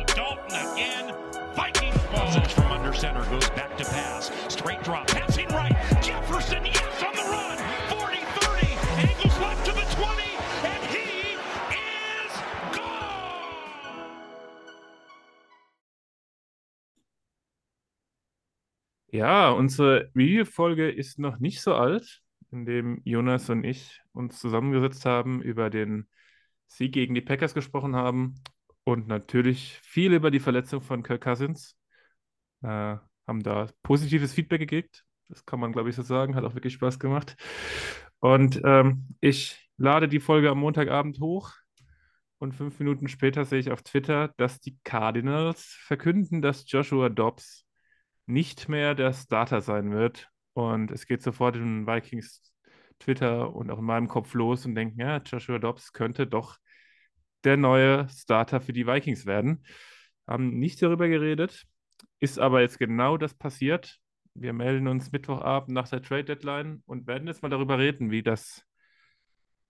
Dalton again. Vikings ball. from under center goes back to pass. Straight drop. Passing right. Jefferson, yes, on the run. 40-30. Angles left to the 20. And he is gone. Ja, unsere Review-Folge ist noch nicht so alt, in dem Jonas und ich uns zusammengesetzt haben, über den Sieg gegen die Packers gesprochen haben und natürlich viel über die Verletzung von Kirk Cousins. Äh, haben da positives Feedback gekriegt. Das kann man, glaube ich, so sagen. Hat auch wirklich Spaß gemacht. Und ähm, ich lade die Folge am Montagabend hoch. Und fünf Minuten später sehe ich auf Twitter, dass die Cardinals verkünden, dass Joshua Dobbs nicht mehr der Starter sein wird. Und es geht sofort in Vikings Twitter und auch in meinem Kopf los und denken, ja, Joshua Dobbs könnte doch der neue Starter für die Vikings werden. Haben nicht darüber geredet, ist aber jetzt genau das passiert. Wir melden uns Mittwochabend nach der Trade Deadline und werden jetzt mal darüber reden, wie das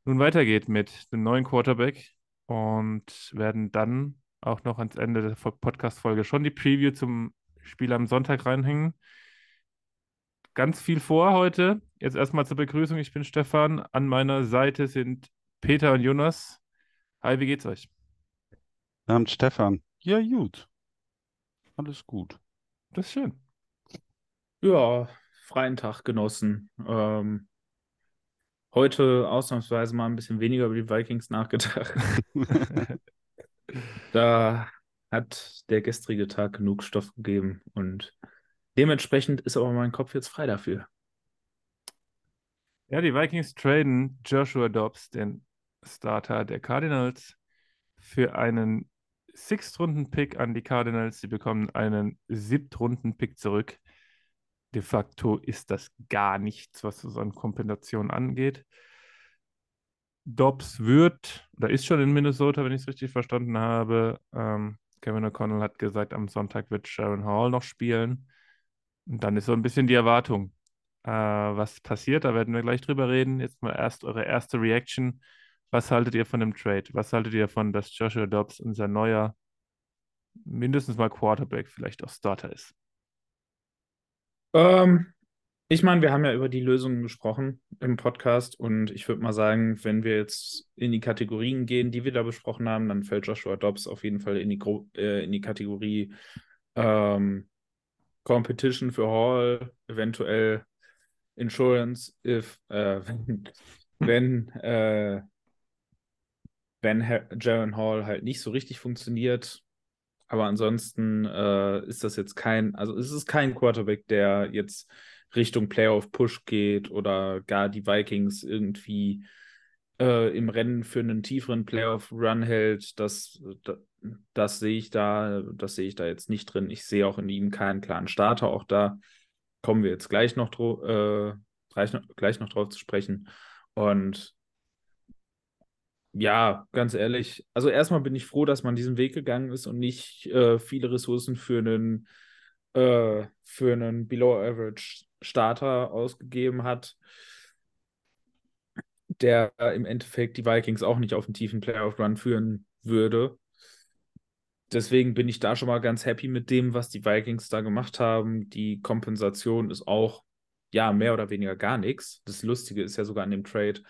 nun weitergeht mit dem neuen Quarterback und werden dann auch noch ans Ende der Podcast-Folge schon die Preview zum Spiel am Sonntag reinhängen. Ganz viel vor heute. Jetzt erstmal zur Begrüßung. Ich bin Stefan. An meiner Seite sind Peter und Jonas. Hi, wie geht's euch? Abend, Stefan. Ja, gut. Alles gut. Das ist schön. Ja, freien Tag genossen. Ähm, heute ausnahmsweise mal ein bisschen weniger über die Vikings nachgedacht. da hat der gestrige Tag genug Stoff gegeben und dementsprechend ist aber mein Kopf jetzt frei dafür. Ja, die Vikings traden Joshua Dobbs, den Starter der Cardinals, für einen Sixth-Runden-Pick an die Cardinals. Sie bekommen einen Siebtrunden-Pick zurück. De facto ist das gar nichts, was so eine Kompensation angeht. Dobbs wird oder ist schon in Minnesota, wenn ich es richtig verstanden habe. Ähm, Kevin O'Connell hat gesagt, am Sonntag wird Sharon Hall noch spielen. Und dann ist so ein bisschen die Erwartung, äh, was passiert. Da werden wir gleich drüber reden. Jetzt mal erst eure erste Reaction. Was haltet ihr von dem Trade? Was haltet ihr davon, dass Joshua Dobbs unser neuer, mindestens mal Quarterback, vielleicht auch Starter ist? Ähm, ich meine, wir haben ja über die Lösungen gesprochen im Podcast und ich würde mal sagen, wenn wir jetzt in die Kategorien gehen, die wir da besprochen haben, dann fällt Joshua Dobbs auf jeden Fall in die, Gro äh, in die Kategorie ähm, Competition für Hall, eventuell Insurance, if, äh, wenn, äh, wenn Jaron Hall halt nicht so richtig funktioniert. Aber ansonsten äh, ist das jetzt kein, also es ist kein Quarterback, der jetzt Richtung Playoff-Push geht oder gar die Vikings irgendwie äh, im Rennen für einen tieferen Playoff-Run hält. Das, das, das sehe ich da, das sehe ich da jetzt nicht drin. Ich sehe auch in ihm keinen klaren Starter. Auch da kommen wir jetzt gleich noch, äh, gleich noch, gleich noch drauf zu sprechen. Und ja, ganz ehrlich, also erstmal bin ich froh, dass man diesen Weg gegangen ist und nicht äh, viele Ressourcen für einen, äh, für einen Below-Average Starter ausgegeben hat, der im Endeffekt die Vikings auch nicht auf einen tiefen Playoff-Run führen würde. Deswegen bin ich da schon mal ganz happy mit dem, was die Vikings da gemacht haben. Die Kompensation ist auch, ja, mehr oder weniger gar nichts. Das Lustige ist ja sogar an dem Trade,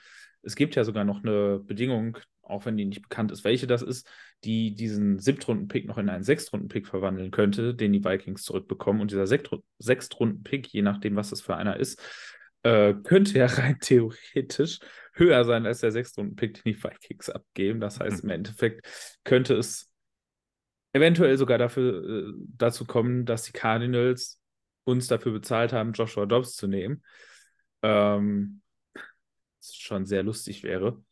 es gibt ja sogar noch eine Bedingung, auch wenn die nicht bekannt ist, welche das ist, die diesen Siebtrunden-Pick noch in einen Sechstrunden-Pick verwandeln könnte, den die Vikings zurückbekommen. Und dieser Sechstrunden-Pick, je nachdem, was das für einer ist, äh, könnte ja rein theoretisch höher sein als der Sechstrunden-Pick, den die Vikings abgeben. Das heißt, im Endeffekt könnte es eventuell sogar dafür, äh, dazu kommen, dass die Cardinals uns dafür bezahlt haben, Joshua Dobbs zu nehmen. Ähm, schon sehr lustig wäre.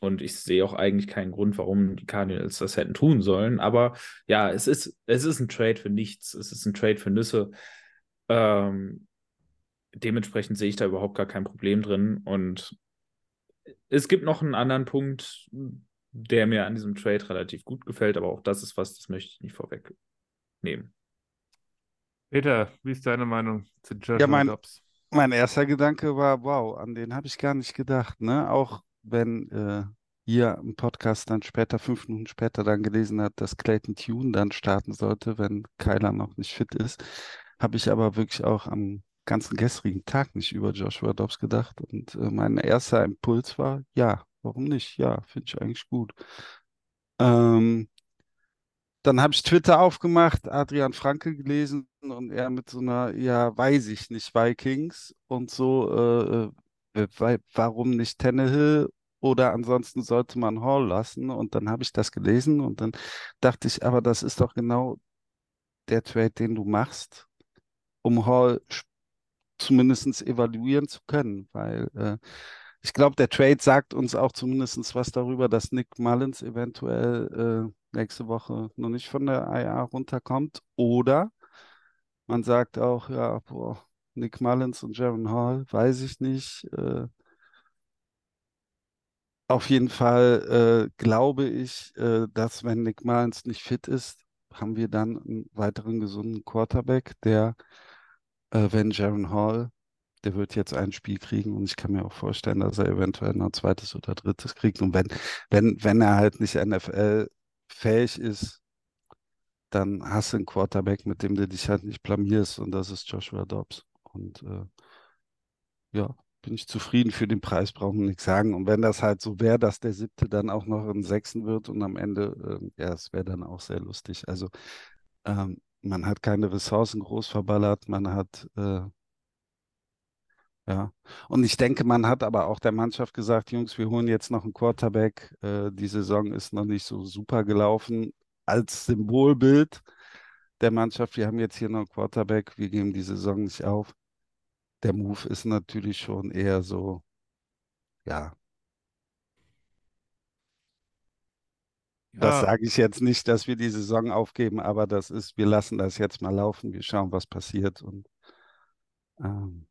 Und ich sehe auch eigentlich keinen Grund, warum die Cardinals das hätten tun sollen. Aber ja, es ist, es ist ein Trade für nichts. Es ist ein Trade für Nüsse. Ähm, dementsprechend sehe ich da überhaupt gar kein Problem drin. Und es gibt noch einen anderen Punkt, der mir an diesem Trade relativ gut gefällt, aber auch das ist was, das möchte ich nicht vorwegnehmen. Peter, wie ist deine Meinung zu Joshua Ja, mein, Dobbs? Mein erster Gedanke war, wow, an den habe ich gar nicht gedacht, ne? Auch wenn äh, ihr im Podcast dann später, fünf Minuten später dann gelesen hat, dass Clayton Tune dann starten sollte, wenn Kyler noch nicht fit ist, habe ich aber wirklich auch am ganzen gestrigen Tag nicht über Joshua Dobbs gedacht. Und äh, mein erster Impuls war, ja, warum nicht? Ja, finde ich eigentlich gut. Ähm, dann habe ich Twitter aufgemacht, Adrian Franke gelesen und er mit so einer, ja, weiß ich nicht, Vikings und so, äh, äh, warum nicht Tannehill oder ansonsten sollte man Hall lassen? Und dann habe ich das gelesen und dann dachte ich, aber das ist doch genau der Trade, den du machst, um Hall zumindest evaluieren zu können, weil äh, ich glaube, der Trade sagt uns auch zumindest was darüber, dass Nick Mullins eventuell äh, nächste Woche noch nicht von der IA runterkommt. Oder man sagt auch, ja, boah, Nick Mullins und Jaron Hall, weiß ich nicht. Äh, auf jeden Fall äh, glaube ich, äh, dass wenn Nick Mullins nicht fit ist, haben wir dann einen weiteren gesunden Quarterback, der, äh, wenn Jaron Hall der wird jetzt ein Spiel kriegen und ich kann mir auch vorstellen, dass er eventuell noch ein zweites oder drittes kriegt. Und wenn, wenn, wenn er halt nicht NFL-fähig ist, dann hast du einen Quarterback, mit dem du dich halt nicht blamierst und das ist Joshua Dobbs. Und äh, ja, bin ich zufrieden für den Preis, brauchen wir nichts sagen. Und wenn das halt so wäre, dass der siebte dann auch noch ein Sechsten wird und am Ende, äh, ja, es wäre dann auch sehr lustig. Also ähm, man hat keine Ressourcen groß verballert, man hat äh, ja, und ich denke, man hat aber auch der Mannschaft gesagt, Jungs, wir holen jetzt noch einen Quarterback. Äh, die Saison ist noch nicht so super gelaufen. Als Symbolbild der Mannschaft, wir haben jetzt hier noch einen Quarterback, wir geben die Saison nicht auf. Der Move ist natürlich schon eher so, ja, das Ja, sage ich jetzt nicht, dass wir die Saison aufgeben, aber das ist, wir lassen das jetzt mal laufen, wir schauen, was passiert und ähm.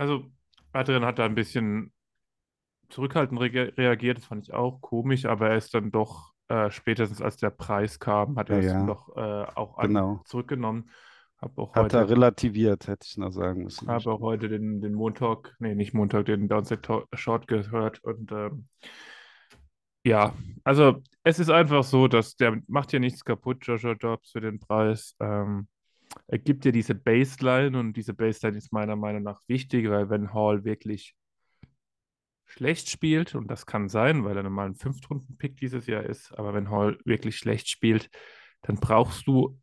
Also Adrian hat da ein bisschen zurückhaltend rea- reagiert, das fand ich auch komisch, aber er ist dann doch, äh, spätestens als der Preis kam, hat Ja, er es dann ja, doch äh, auch genau. zurückgenommen. Habe auch Hat er heute, relativiert, hätte ich noch sagen müssen. habe auch heute den, den Montag, nee, nicht Montag, den Downside Talk- Short gehört und ähm, ja, also es ist einfach so, dass der macht ja nichts kaputt, Joshua Dobbs, für den Preis. Ähm, er gibt dir diese Baseline und diese Baseline ist meiner Meinung nach wichtig, weil wenn Hall wirklich schlecht spielt, und das kann sein, weil er normal ein Fünftrunden-Pick dieses Jahr ist, aber wenn Hall wirklich schlecht spielt, dann brauchst du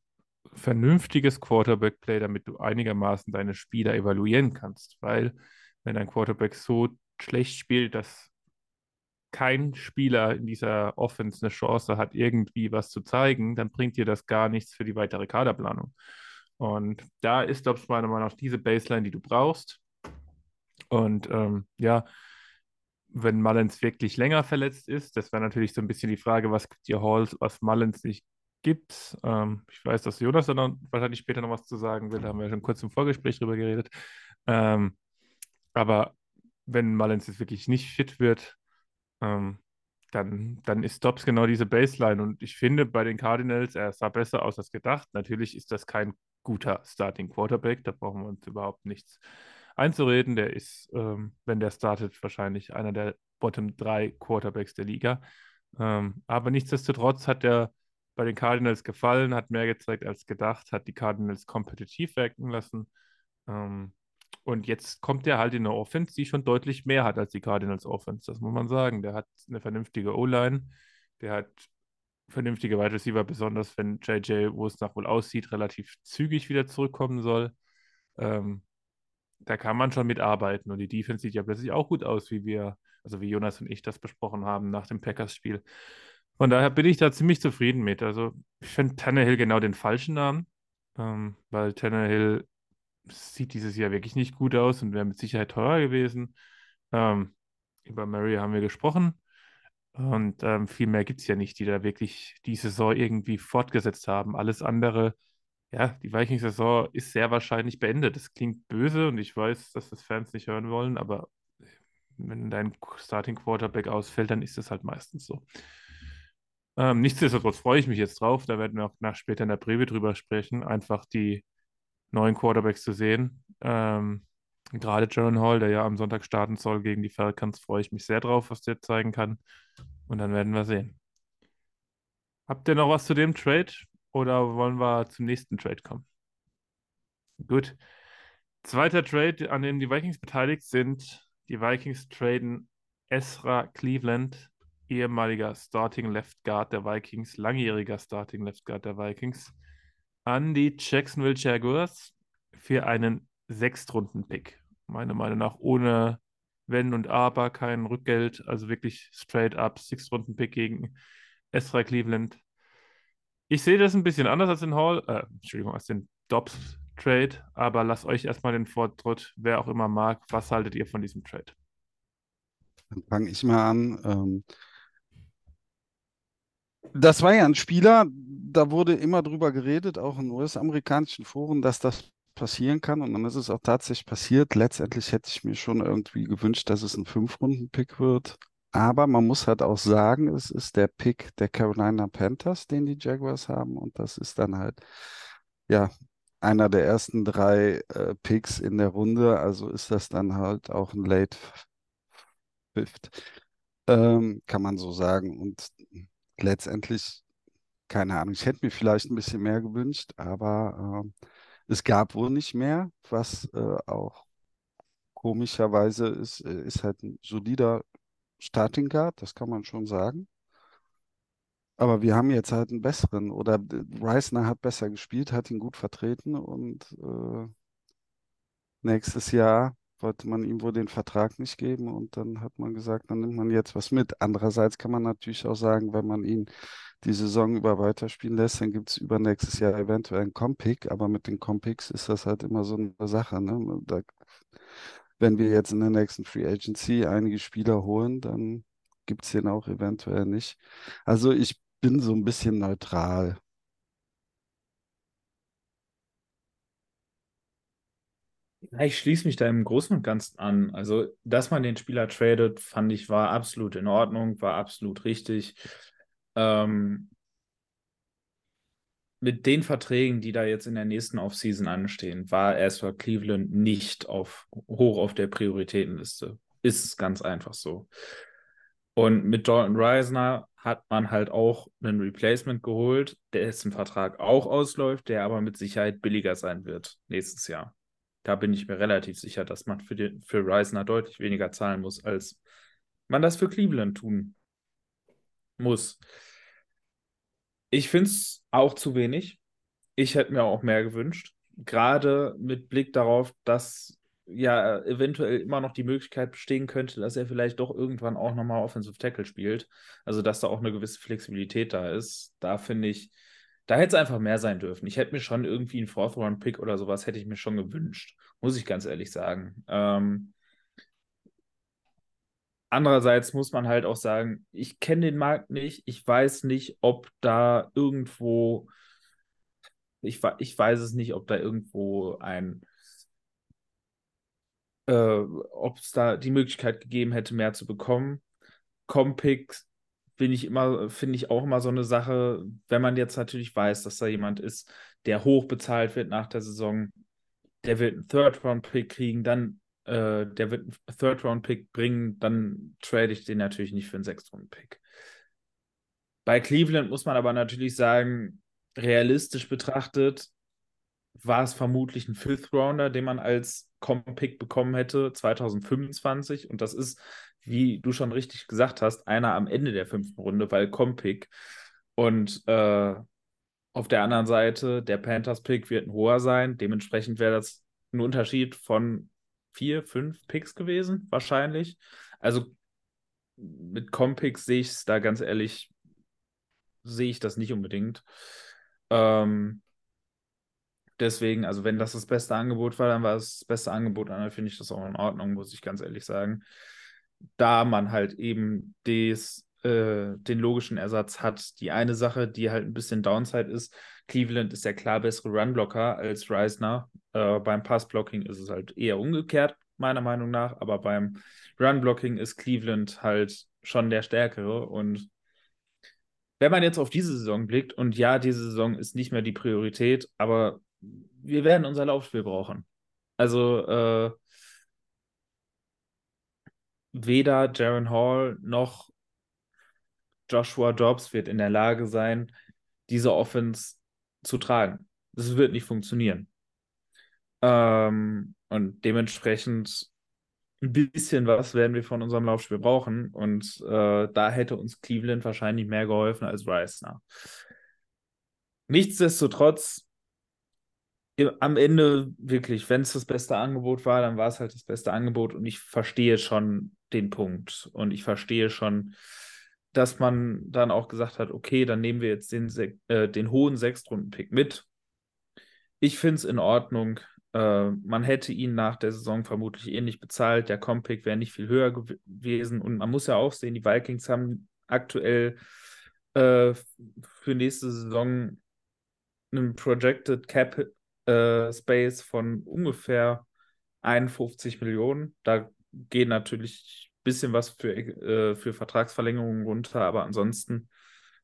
vernünftiges Quarterback-Play, damit du einigermaßen deine Spieler evaluieren kannst. Weil wenn ein Quarterback so schlecht spielt, dass kein Spieler in dieser Offense eine Chance hat, irgendwie was zu zeigen, dann bringt dir das gar nichts für die weitere Kaderplanung. Und da ist, ich, meiner Meinung nach diese Baseline, die du brauchst. Und ähm, ja, wenn Mullins wirklich länger verletzt ist, das wäre natürlich so ein bisschen die Frage, was gibt dir Hall, was Mullins nicht gibt. Ähm, ich weiß, dass Jonas dann wahrscheinlich später noch was zu sagen will, da haben wir schon kurz im Vorgespräch drüber geredet. Ähm, aber wenn Mullins jetzt wirklich nicht fit wird, ähm, dann, dann ist Dobbs genau diese Baseline. Und ich finde bei den Cardinals, er sah besser aus als gedacht. Natürlich ist das kein guter Starting Quarterback, da brauchen wir uns überhaupt nichts einzureden. Der ist, ähm, wenn der startet, wahrscheinlich einer der Bottom 3 Quarterbacks der Liga. Ähm, aber nichtsdestotrotz hat er bei den Cardinals gefallen, hat mehr gezeigt als gedacht, hat die Cardinals kompetitiv wirken lassen. Ähm, und jetzt kommt er halt in eine Offense, die schon deutlich mehr hat als die Cardinals Offense. Das muss man sagen. Der hat eine vernünftige O-Line, der hat vernünftige Wide Receiver, besonders wenn JJ, wo es nach wohl aussieht, relativ zügig wieder zurückkommen soll. Ähm, da kann man schon mitarbeiten. Und die Defense sieht ja plötzlich auch gut aus, wie wir, also wie Jonas und ich das besprochen haben nach dem Packers-Spiel. Von daher bin ich da ziemlich zufrieden mit. Also ich finde Tannehill genau den falschen Namen, ähm, weil Tannehill sieht dieses Jahr wirklich nicht gut aus und wäre mit Sicherheit teurer gewesen. Ähm, Über Murray haben wir gesprochen. Und ähm, viel mehr gibt es ja nicht, die da wirklich die Saison irgendwie fortgesetzt haben. Alles andere, ja, die Vikings-Saison ist sehr wahrscheinlich beendet. Das klingt böse und ich weiß, dass das Fans nicht hören wollen, aber wenn dein Starting Quarterback ausfällt, dann ist das halt meistens so. Ähm, nichtsdestotrotz freue ich mich jetzt drauf. Da werden wir auch nach später in der Breve drüber sprechen, einfach die neuen Quarterbacks zu sehen. Ähm, gerade Jaron Hall, der ja am Sonntag starten soll gegen die Falcons, freue ich mich sehr drauf, was der zeigen kann. Und dann werden wir sehen. Habt ihr noch was zu dem Trade oder wollen wir zum nächsten Trade kommen? Gut. Zweiter Trade, an dem die Vikings beteiligt sind. Die Vikings traden Ezra Cleveland, ehemaliger Starting Left Guard der Vikings, langjähriger Starting Left Guard der Vikings, an die Jacksonville Jaguars für einen Sechstrunden-Pick. Meiner Meinung nach ohne Wenn und Aber, kein Rückgeld, also wirklich straight up Sechstrunden-Pick gegen Ezra Cleveland. Ich sehe das ein bisschen anders als den Hall, äh, Entschuldigung, als den Dobbs Trade, aber lasst euch erstmal den Vortritt, wer auch immer mag. Was haltet ihr von diesem Trade? Dann fange ich mal an. Ähm, das war ja ein Spieler, da wurde immer drüber geredet, auch in US-amerikanischen Foren, dass das passieren kann. Und dann ist es auch tatsächlich passiert. Letztendlich hätte ich mir schon irgendwie gewünscht, dass es ein Fünf-Runden-Pick wird. Aber man muss halt auch sagen, es ist der Pick der Carolina Panthers, den die Jaguars haben. Und das ist dann halt, ja, einer der ersten drei äh, Picks in der Runde. Also ist das dann halt auch ein Late Fifth, ähm, kann man so sagen. Und letztendlich, keine Ahnung, ich hätte mir vielleicht ein bisschen mehr gewünscht, aber äh, es gab wohl nicht mehr, was äh, auch komischerweise ist, äh, ist halt ein solider Starting Guard, das kann man schon sagen. Aber wir haben jetzt halt einen besseren oder äh, Reisner hat besser gespielt, hat ihn gut vertreten und äh, nächstes Jahr wollte man ihm wohl den Vertrag nicht geben und dann hat man gesagt, dann nimmt man jetzt was mit. Andererseits kann man natürlich auch sagen, wenn man ihn die Saison über weiterspielen lässt, dann gibt es übernächstes Jahr eventuell einen Compick, aber mit den Compicks ist das halt immer so eine Sache. Ne? Da, wenn wir jetzt in der nächsten Free Agency einige Spieler holen, dann gibt es den auch eventuell nicht. Also ich bin so ein bisschen neutral. Ich schließe mich da im Großen und Ganzen an. Also, dass man den Spieler tradet, fand ich, war absolut in Ordnung, war absolut richtig. Ähm, mit den Verträgen, die da jetzt in der nächsten Offseason anstehen, war erstmal Cleveland nicht auf, hoch auf der Prioritätenliste. Ist es ganz einfach so. Und mit Dalton Reisner hat man halt auch einen Replacement geholt, dessen Vertrag auch ausläuft, der aber mit Sicherheit billiger sein wird nächstes Jahr. Da bin ich mir relativ sicher, dass man für, den, für Reisner deutlich weniger zahlen muss, als man das für Cleveland tun muss. Ich finde es auch zu wenig. Ich hätte mir auch mehr gewünscht. Gerade mit Blick darauf, dass ja eventuell immer noch die Möglichkeit bestehen könnte, dass er vielleicht doch irgendwann auch nochmal Offensive Tackle spielt. Also, dass da auch eine gewisse Flexibilität da ist. Da finde ich, da hätte es einfach mehr sein dürfen. Ich hätte mir schon irgendwie einen Fourth-Round-Pick oder sowas hätte ich mir schon gewünscht, muss ich ganz ehrlich sagen. Ähm, andererseits muss man halt auch sagen, ich kenne den Markt nicht. Ich weiß nicht, ob da irgendwo, ich, ich weiß es nicht, ob da irgendwo ein, äh, ob es da die Möglichkeit gegeben hätte, mehr zu bekommen. Compix bin ich immer, finde ich auch immer so eine Sache, wenn man jetzt natürlich weiß, dass da jemand ist, der hoch bezahlt wird nach der Saison, der wird einen Third-Round-Pick kriegen, dann äh, der wird einen Third-Round-Pick bringen, dann trade ich den natürlich nicht für einen Sechst-Round-Pick. Bei Cleveland muss man aber natürlich sagen, realistisch betrachtet, war es vermutlich ein Fifth-Rounder, den man als Com-Pick bekommen hätte, 2025. Und das ist, wie du schon richtig gesagt hast, einer am Ende der fünften Runde, weil Com-Pick. Und äh, auf der anderen Seite, der Panthers-Pick wird ein hoher sein. Dementsprechend wäre das ein Unterschied von vier, fünf Picks gewesen, wahrscheinlich. Also mit Com-Picks sehe ich es da ganz ehrlich, sehe ich das nicht unbedingt. Ähm, deswegen, also wenn das das beste Angebot war, dann war es das beste Angebot, dann finde ich das auch in Ordnung, muss ich ganz ehrlich sagen. da man halt eben des, äh, den logischen Ersatz hat. Die eine Sache, die halt ein bisschen Downside ist, Cleveland ist der klar bessere Runblocker als Reisner. Äh, beim Passblocking ist es halt eher umgekehrt, meiner Meinung nach, aber beim Runblocking ist Cleveland halt schon der stärkere und wenn man jetzt auf diese Saison blickt, und ja, diese Saison ist nicht mehr die Priorität, aber wir werden unser Laufspiel brauchen. Also äh, weder Jaron Hall noch Joshua Dobbs wird in der Lage sein, diese Offense zu tragen. Das wird nicht funktionieren. Ähm, und dementsprechend ein bisschen was werden wir von unserem Laufspiel brauchen. Und äh, da hätte uns Cleveland wahrscheinlich mehr geholfen als Reisner. Nichtsdestotrotz, am Ende wirklich, wenn es das beste Angebot war, dann war es halt das beste Angebot. Und ich verstehe schon den Punkt. Und ich verstehe schon, dass man dann auch gesagt hat, okay, dann nehmen wir jetzt den, äh, den hohen Sechstrunden-Pick mit. Ich finde es in Ordnung. Äh, man hätte ihn nach der Saison vermutlich ähnlich bezahlt. Der Compick wäre nicht viel höher gewesen. Und man muss ja auch sehen, die Vikings haben aktuell äh, für nächste Saison einen Projected Cap äh, Space von ungefähr 51 Millionen. Da gehen natürlich bisschen was für, äh, für Vertragsverlängerungen runter, aber ansonsten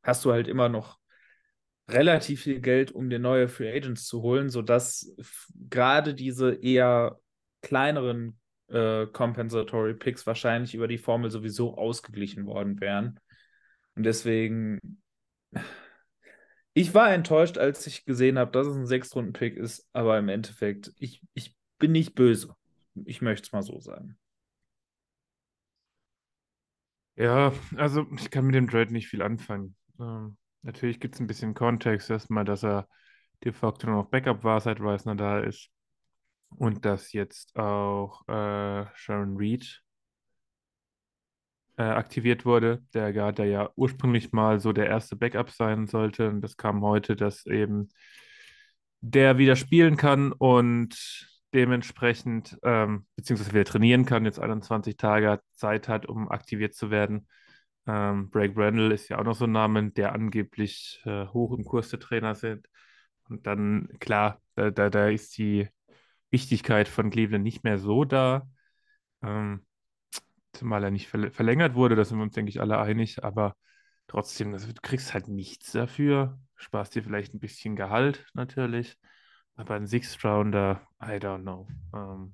hast du halt immer noch relativ viel Geld, um dir neue Free Agents zu holen, sodass gerade diese eher kleineren äh, Compensatory Picks wahrscheinlich über die Formel sowieso ausgeglichen worden wären. Und deswegen, ich war enttäuscht, als ich gesehen habe, dass es ein Sechstrunden-Pick ist, aber im Endeffekt, ich, ich bin nicht böse. Ich möchte es mal so sagen. Ja, also ich kann mit dem Trade nicht viel anfangen. Ähm, Natürlich gibt es ein bisschen Kontext. Erstmal, dass er de facto noch Backup war, seit Reisner da ist. Und dass jetzt auch äh, Sharon Reed äh, aktiviert wurde, der gerade ja ursprünglich mal so der erste Backup sein sollte. Und das kam heute, dass eben der wieder spielen kann und dementsprechend, ähm, beziehungsweise wieder trainieren kann, jetzt 21 Tage Zeit hat, um aktiviert zu werden. Ähm, Blake Brandle ist ja auch noch so ein Name, der angeblich äh, hoch im Kurs der Trainer sind. Und dann, klar, da, da, da ist die Wichtigkeit von Cleveland nicht mehr so da. Ähm, zumal er nicht verl verlängert wurde, da sind wir uns, denke ich, alle einig. Aber trotzdem, das, du kriegst halt nichts dafür. Sparst dir vielleicht ein bisschen Gehalt natürlich. Aber ein Sixth Rounder, I don't know. Ähm,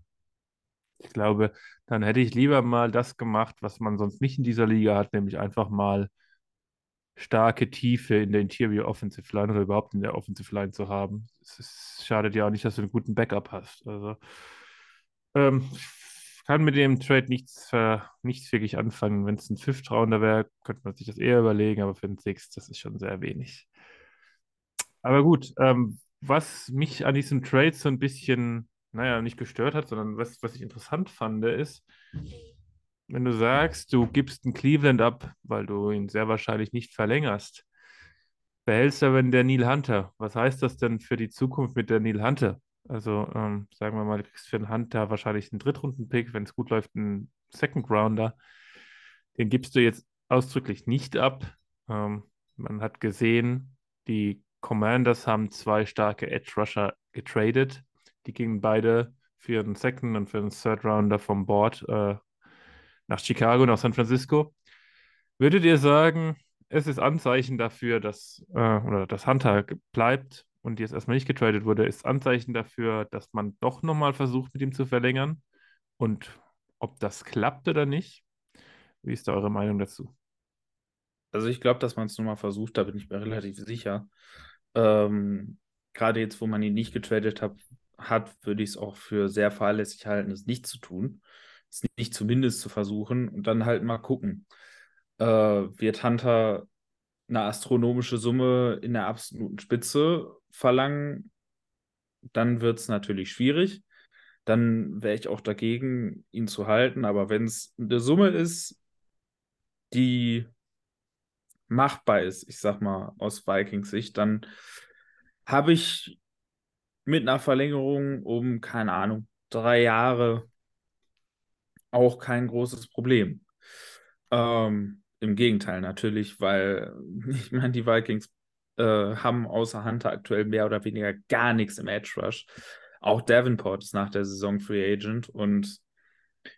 ich glaube, dann hätte ich lieber mal das gemacht, was man sonst nicht in dieser Liga hat, nämlich einfach mal starke Tiefe in der Interior Offensive Line oder überhaupt in der Offensive Line zu haben. Es ist, schadet ja auch nicht, dass du einen guten Backup hast. Also ähm, kann mit dem Trade nichts, äh, nichts wirklich anfangen. Wenn es ein Fifth Rounder wäre, könnte man sich das eher überlegen, aber für einen Sixth, das ist schon sehr wenig. Aber gut, ähm, was mich an diesem Trade so ein bisschen naja, nicht gestört hat, sondern was, was ich interessant fand, ist, wenn du sagst, du gibst einen Cleveland ab, weil du ihn sehr wahrscheinlich nicht verlängerst, behältst aber der Neil Hunter. Was heißt das denn für die Zukunft mit der Neil Hunter? Also ähm, sagen wir mal, du kriegst für einen Hunter wahrscheinlich einen Drittrunden-Pick, wenn es gut läuft, einen Second Rounder. Den gibst du jetzt ausdrücklich nicht ab. Ähm, man hat gesehen, die Commanders haben zwei starke Edge Rusher getradet. Die gingen beide für einen Second und für einen Third Rounder vom Board äh, nach Chicago, nach San Francisco. Würdet ihr sagen, es ist Anzeichen dafür, dass, äh, oder dass Hunter bleibt und jetzt erstmal nicht getradet wurde, ist Anzeichen dafür, dass man doch nochmal versucht, mit ihm zu verlängern? Und ob das klappt oder nicht? Wie ist da eure Meinung dazu? Also ich glaube, dass man es nochmal versucht, da bin ich mir relativ sicher. Ähm, Gerade jetzt, wo man ihn nicht getradet hat, hat, würde ich es auch für sehr fahrlässig halten, es nicht zu tun. Es nicht zumindest zu versuchen und dann halt mal gucken. Äh, wird Hunter eine astronomische Summe in der absoluten Spitze verlangen, dann wird es natürlich schwierig. Dann wäre ich auch dagegen, ihn zu halten. Aber wenn es eine Summe ist, die machbar ist, ich sag mal aus Vikings Sicht, dann habe ich mit einer Verlängerung um, keine Ahnung, drei Jahre auch kein großes Problem. Ähm, Im Gegenteil natürlich, weil ich meine, die Vikings äh, haben außer Hunter aktuell mehr oder weniger gar nichts im Edge Rush. Auch Davenport ist nach der Saison Free Agent und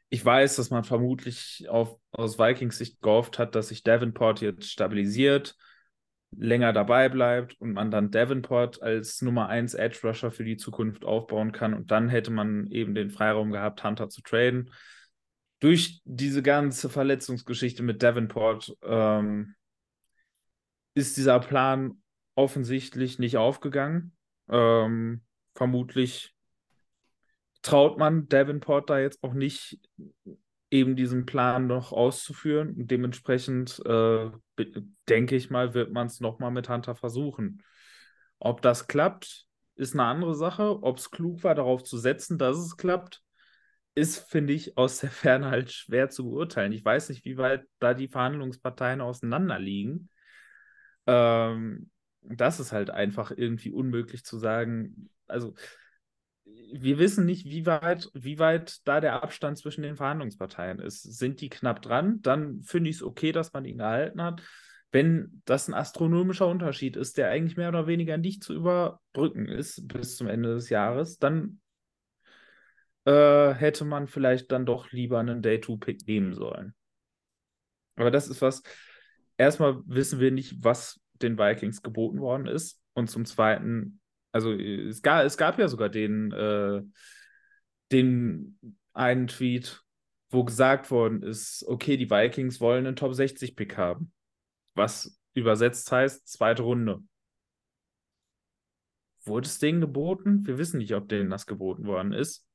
ich weiß, dass man vermutlich auf, aus Vikings Sicht gehofft hat, dass sich Davenport jetzt stabilisiert, länger dabei bleibt und man dann Davenport als Nummer 1 Edge Rusher für die Zukunft aufbauen kann und dann hätte man eben den Freiraum gehabt, Hunter zu traden. Durch diese ganze Verletzungsgeschichte mit Davenport ähm, ist dieser Plan offensichtlich nicht aufgegangen. Ähm, vermutlich traut man Davenport da jetzt auch nicht, eben diesen Plan noch auszuführen. Und dementsprechend äh, denke ich mal, wird man es nochmal mit Hunter versuchen. Ob das klappt, ist eine andere Sache. Ob es klug war, darauf zu setzen, dass es klappt, ist, finde ich, aus der Ferne halt schwer zu beurteilen. Ich weiß nicht, wie weit da die Verhandlungsparteien auseinander liegen. Ähm, das ist halt einfach irgendwie unmöglich zu sagen. Also, wir wissen nicht, wie weit, wie weit da der Abstand zwischen den Verhandlungsparteien ist. Sind die knapp dran, dann finde ich es okay, dass man ihn gehalten hat. Wenn das ein astronomischer Unterschied ist, der eigentlich mehr oder weniger nicht zu überbrücken ist bis zum Ende des Jahres, dann äh, hätte man vielleicht dann doch lieber einen Day-2-Pick nehmen sollen. Aber das ist was, erstmal wissen wir nicht, was den Vikings geboten worden ist. Und zum Zweiten also es gab, es gab ja sogar den, äh, den einen Tweet, wo gesagt worden ist, okay, die Vikings wollen einen Top 60 Pick haben. Was übersetzt heißt, zweite Runde. Wurde es denen geboten? Wir wissen nicht, ob denen das geboten worden ist.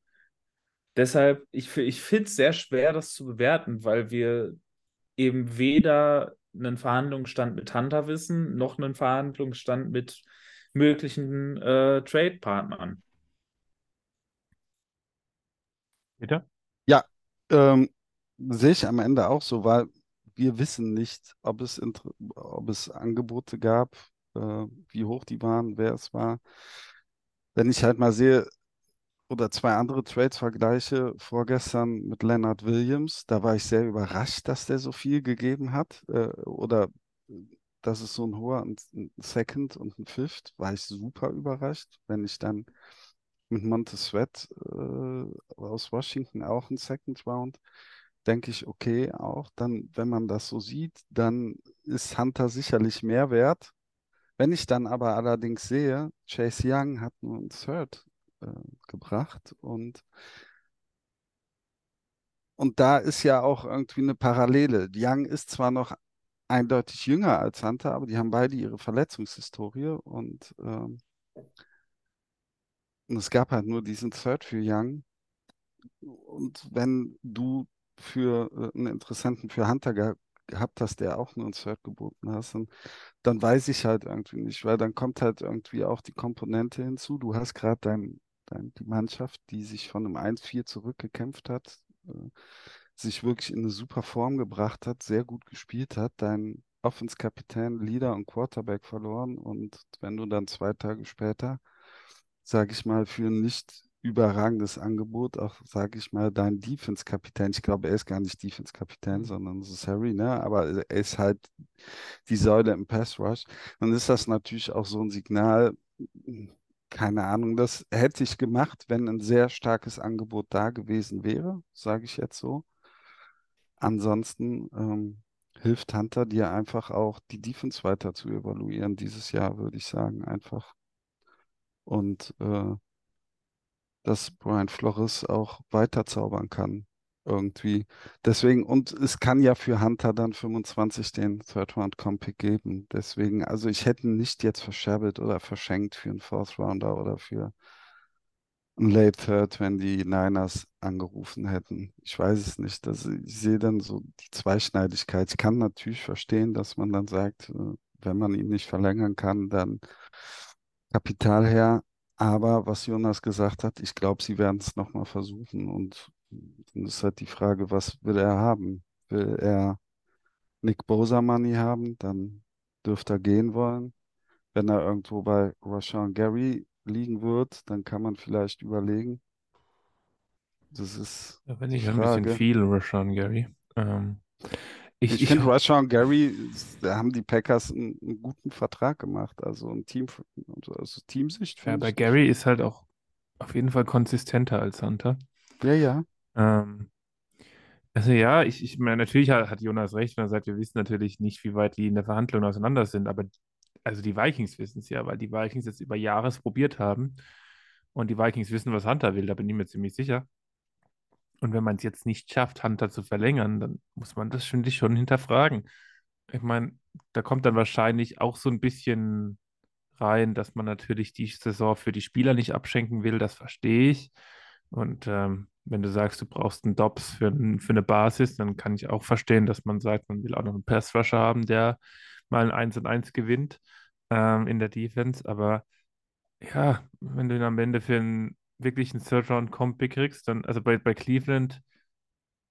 Deshalb, ich, ich finde es sehr schwer, das zu bewerten, weil wir eben weder einen Verhandlungsstand mit Hunter wissen, noch einen Verhandlungsstand mit möglichen äh, Trade-Partnern. Peter? Ja, ähm, sehe ich am Ende auch so, weil wir wissen nicht, ob es, ob es Angebote gab, äh, wie hoch die waren, wer es war. Wenn ich halt mal sehe, oder zwei andere Trades vergleiche, vorgestern mit Leonard Williams, da war ich sehr überrascht, dass der so viel gegeben hat. Äh, oder dass es so ein hoher ein, Second und ein Fifth, war ich super überrascht. Wenn ich dann mit Montez Sweat äh, aus Washington auch ein Second Round, denke ich, okay, auch dann, wenn man das so sieht, dann ist Hunter sicherlich mehr wert. Wenn ich dann aber allerdings sehe, Chase Young hat nur ein Third äh, gebracht und und da ist ja auch irgendwie eine Parallele. Young ist zwar noch eindeutig jünger als Hunter, aber die haben beide ihre Verletzungshistorie und, ähm, und es gab halt nur diesen Third für Young. Und wenn du für äh, einen Interessenten für Hunter ge gehabt hast, der auch nur einen Third geboten hast, dann, dann weiß ich halt irgendwie nicht, weil dann kommt halt irgendwie auch die Komponente hinzu. Du hast gerade dein, dein, die Mannschaft, die sich von einem 1-4 zurückgekämpft hat, äh, sich wirklich in eine super Form gebracht hat, sehr gut gespielt hat, dein Offense-Kapitän, Leader und Quarterback verloren und wenn du dann zwei Tage später, sage ich mal, für ein nicht überragendes Angebot, auch sage ich mal, dein Defense-Kapitän, ich glaube, er ist gar nicht Defense-Kapitän, mhm. sondern es ist Harry, ne? aber er ist halt die Säule im Pass-Rush, dann ist das natürlich auch so ein Signal, keine Ahnung, das hätte ich gemacht, wenn ein sehr starkes Angebot da gewesen wäre, sage ich jetzt so. Ansonsten ähm, hilft Hunter dir einfach auch, die Defense weiter zu evaluieren dieses Jahr, würde ich sagen, einfach. Und äh, dass Brian Flores auch weiterzaubern kann irgendwie. Deswegen, und es kann ja für Hunter dann 25 den Third Round Compick geben. Deswegen, also ich hätte ihn nicht jetzt verscherbelt oder verschenkt für einen Fourth Rounder oder für Late Third, wenn die Niners angerufen hätten. Ich weiß es nicht. Das, ich sehe dann so die Zweischneidigkeit. Ich kann natürlich verstehen, dass man dann sagt, äh, wenn man ihn nicht verlängern kann, dann Kapital her. Aber was Jonas gesagt hat, ich glaube, sie werden es nochmal versuchen. Und dann ist halt die Frage, was will er haben? Will er Nick Bosa Money haben? Dann dürfte er gehen wollen. Wenn er irgendwo bei Rashawn Gary liegen wird, dann kann man vielleicht überlegen. Das ist Da bin ich ein bisschen viel, Rashawn Gary. Ähm, Ich, Ich ich, finde, Rashawn Gary, da haben die Packers einen, einen guten Vertrag gemacht. Also ein Team, also aus Teamsicht ja, bei. Gary ist halt auch auf jeden Fall konsistenter als Hunter. Ja, ja. Ähm, also ja, ich, ich meine, natürlich hat, hat Jonas recht, wenn er sagt, wir wissen natürlich nicht, wie weit die in der Verhandlung auseinander sind, aber also die Vikings wissen es ja, weil die Vikings jetzt über Jahre probiert haben und die Vikings wissen, was Hunter will, da bin ich mir ziemlich sicher. Und wenn man es jetzt nicht schafft, Hunter zu verlängern, dann muss man das, finde ich, schon hinterfragen. Ich meine, da kommt dann wahrscheinlich auch so ein bisschen rein, dass man natürlich die Saison für die Spieler nicht abschenken will, das verstehe ich. Und ähm, wenn du sagst, du brauchst einen Dobbs für, für eine Basis, dann kann ich auch verstehen, dass man sagt, man will auch noch einen Pass-Rusher haben, der mal ein 1 und 1 gewinnt ähm, in der Defense. Aber ja, wenn du ihn am Ende für einen wirklichen Third-Round-Comp-Pick kriegst, dann, also bei, bei Cleveland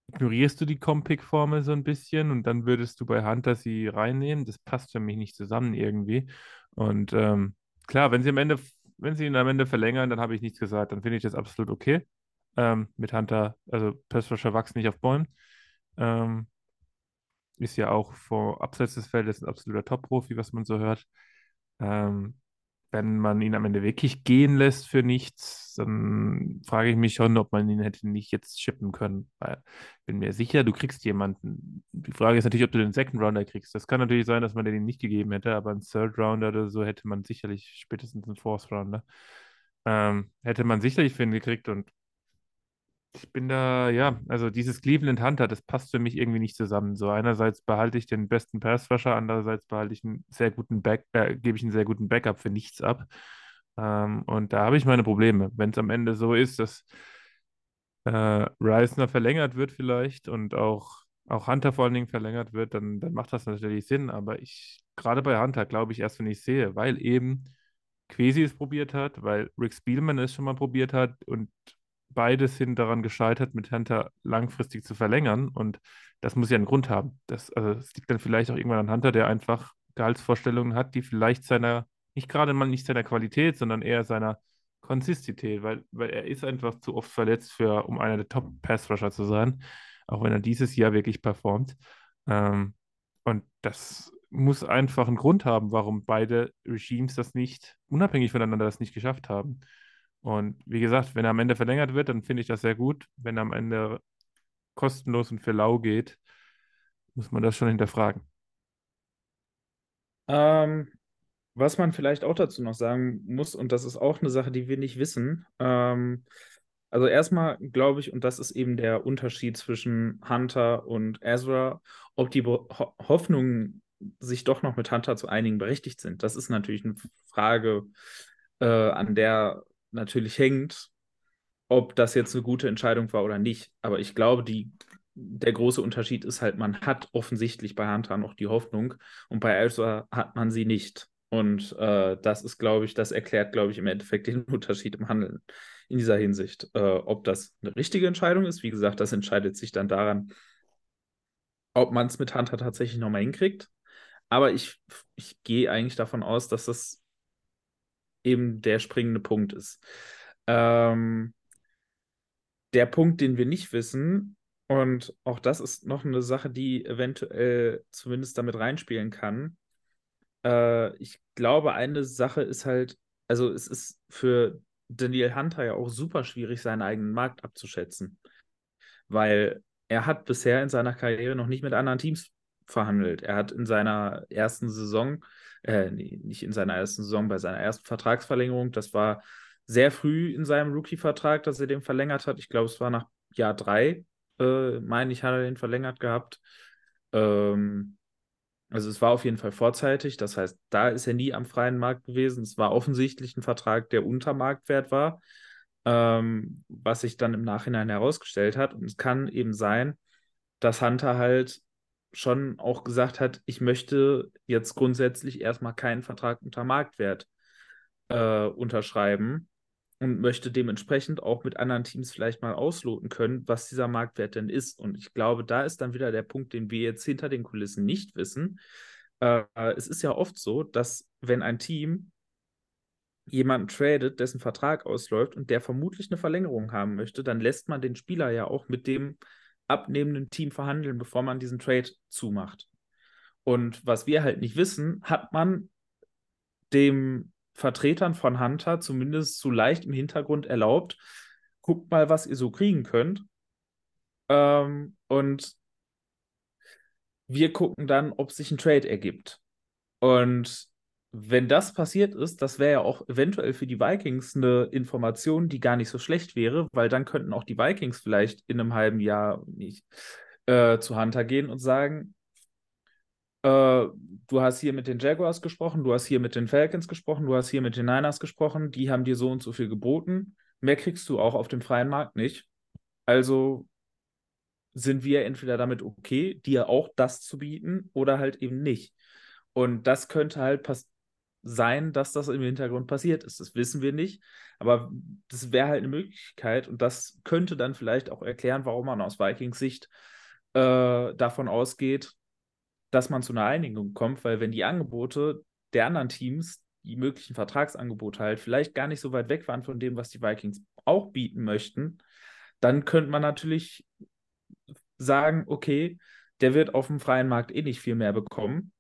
ignorierst du die Comp-Pick-Formel so ein bisschen und dann würdest du bei Hunter sie reinnehmen. Das passt für mich nicht zusammen irgendwie. Und ähm, klar, wenn sie am Ende, wenn sie ihn am Ende verlängern, dann habe ich nichts gesagt. Dann finde ich das absolut okay. Ähm, mit Hunter, also Passrusher wachsen nicht auf Bäumen. Ähm, ist ja auch vor abseits des Feldes ein absoluter Top-Profi, was man so hört. Ähm, wenn man ihn am Ende wirklich gehen lässt für nichts, dann frage ich mich schon, ob man ihn hätte nicht jetzt shippen können. Weil ich bin mir sicher, du kriegst jemanden. Die Frage ist natürlich, ob du den Second Rounder kriegst. Das kann natürlich sein, dass man den nicht gegeben hätte, aber einen Third Rounder oder so hätte man sicherlich spätestens einen Fourth Rounder. Ähm, hätte man sicherlich für ihn gekriegt und ich bin da, ja, also dieses Cleveland Hunter, das passt für mich irgendwie nicht zusammen. So einerseits behalte ich den besten Passrusher, andererseits behalte ich einen sehr guten Back, äh, gebe ich einen sehr guten Backup für nichts ab. Ähm, und da habe ich meine Probleme. Wenn es am Ende so ist, dass äh, Reisner verlängert wird vielleicht und auch, auch Hunter vor allen Dingen verlängert wird, dann, dann macht das natürlich Sinn. Aber ich, gerade bei Hunter, glaube ich erst, wenn ich sehe, weil eben Quesi es probiert hat, weil Rick Spielman es schon mal probiert hat und beide sind daran gescheitert, mit Hunter langfristig zu verlängern. Und das muss ja einen Grund haben. Das, also es liegt dann vielleicht auch irgendwann an Hunter, der einfach Gehaltsvorstellungen hat, die vielleicht seiner, nicht gerade mal nicht seiner Qualität, sondern eher seiner Konsistität, weil, weil er ist einfach zu oft verletzt, für, um einer der Top-Pass-Rusher zu sein, auch wenn er dieses Jahr wirklich performt. Ähm, und das muss einfach einen Grund haben, warum beide Regimes das nicht, unabhängig voneinander, das nicht geschafft haben. Und wie gesagt, wenn er am Ende verlängert wird, dann finde ich das sehr gut. Wenn er am Ende kostenlos und für lau geht, muss man das schon hinterfragen. Ähm, was man vielleicht auch dazu noch sagen muss, und das ist auch eine Sache, die wir nicht wissen. Ähm, also erstmal glaube ich, und das ist eben der Unterschied zwischen Hunter und Ezra, ob die Ho Hoffnungen, sich doch noch mit Hunter zu einigen, berechtigt sind. Das ist natürlich eine Frage, äh, an der natürlich hängt, ob das jetzt eine gute Entscheidung war oder nicht. Aber ich glaube, die, der große Unterschied ist halt, man hat offensichtlich bei Hunter noch die Hoffnung und bei Ezra hat man sie nicht. Und äh, das ist, glaube ich, das erklärt, glaube ich, im Endeffekt den Unterschied im Handeln in dieser Hinsicht. Äh, ob das eine richtige Entscheidung ist, wie gesagt, das entscheidet sich dann daran, ob man es mit Hunter tatsächlich nochmal hinkriegt. Aber ich, ich gehe eigentlich davon aus, dass das eben der springende Punkt ist. Ähm, der Punkt, den wir nicht wissen, und auch das ist noch eine Sache, die eventuell zumindest damit reinspielen kann. Äh, ich glaube, eine Sache ist halt, also es ist für Daniel Hunter ja auch super schwierig, seinen eigenen Markt abzuschätzen. Weil er hat bisher in seiner Karriere noch nicht mit anderen Teams verhandelt. Er hat in seiner ersten Saison, äh, nicht in seiner ersten Saison, bei seiner ersten Vertragsverlängerung, das war sehr früh in seinem Rookie-Vertrag, dass er den verlängert hat. Ich glaube, es war nach Jahr drei, äh, meine ich, hat er den verlängert gehabt. Ähm, also es war auf jeden Fall vorzeitig. Das heißt, da ist er nie am freien Markt gewesen. Es war offensichtlich ein Vertrag, der unter Marktwert war, ähm, was sich dann im Nachhinein herausgestellt hat. Und es kann eben sein, dass Hunter halt schon auch gesagt hat, ich möchte jetzt grundsätzlich erstmal keinen Vertrag unter Marktwert äh, unterschreiben und möchte dementsprechend auch mit anderen Teams vielleicht mal ausloten können, was dieser Marktwert denn ist. Und ich glaube, da ist dann wieder der Punkt, den wir jetzt hinter den Kulissen nicht wissen. Äh, es ist ja oft so, dass wenn ein Team jemanden tradet, dessen Vertrag ausläuft und der vermutlich eine Verlängerung haben möchte, dann lässt man den Spieler ja auch mit dem abnehmenden Team verhandeln, bevor man diesen Trade zumacht. Und was wir halt nicht wissen, hat man dem Vertretern von Hunter zumindest so leicht im Hintergrund erlaubt, guckt mal, was ihr so kriegen könnt. Ähm, und wir gucken dann, ob sich ein Trade ergibt. Und wenn das passiert ist, das wäre ja auch eventuell für die Vikings eine Information, die gar nicht so schlecht wäre, weil dann könnten auch die Vikings vielleicht in einem halben Jahr nicht äh, zu Hunter gehen und sagen, äh, du hast hier mit den Jaguars gesprochen, du hast hier mit den Falcons gesprochen, du hast hier mit den Niners gesprochen, die haben dir so und so viel geboten. Mehr kriegst du auch auf dem freien Markt nicht. Also sind wir entweder damit okay, dir auch das zu bieten oder halt eben nicht. Und das könnte halt sein, dass das im Hintergrund passiert ist. Das wissen wir nicht, aber das wäre halt eine Möglichkeit und das könnte dann vielleicht auch erklären, warum man aus Vikings Sicht äh, davon ausgeht, dass man zu einer Einigung kommt, weil wenn die Angebote der anderen Teams, die möglichen Vertragsangebote halt vielleicht gar nicht so weit weg waren von dem, was die Vikings auch bieten möchten, dann könnte man natürlich sagen, okay, der wird auf dem freien Markt eh nicht viel mehr bekommen.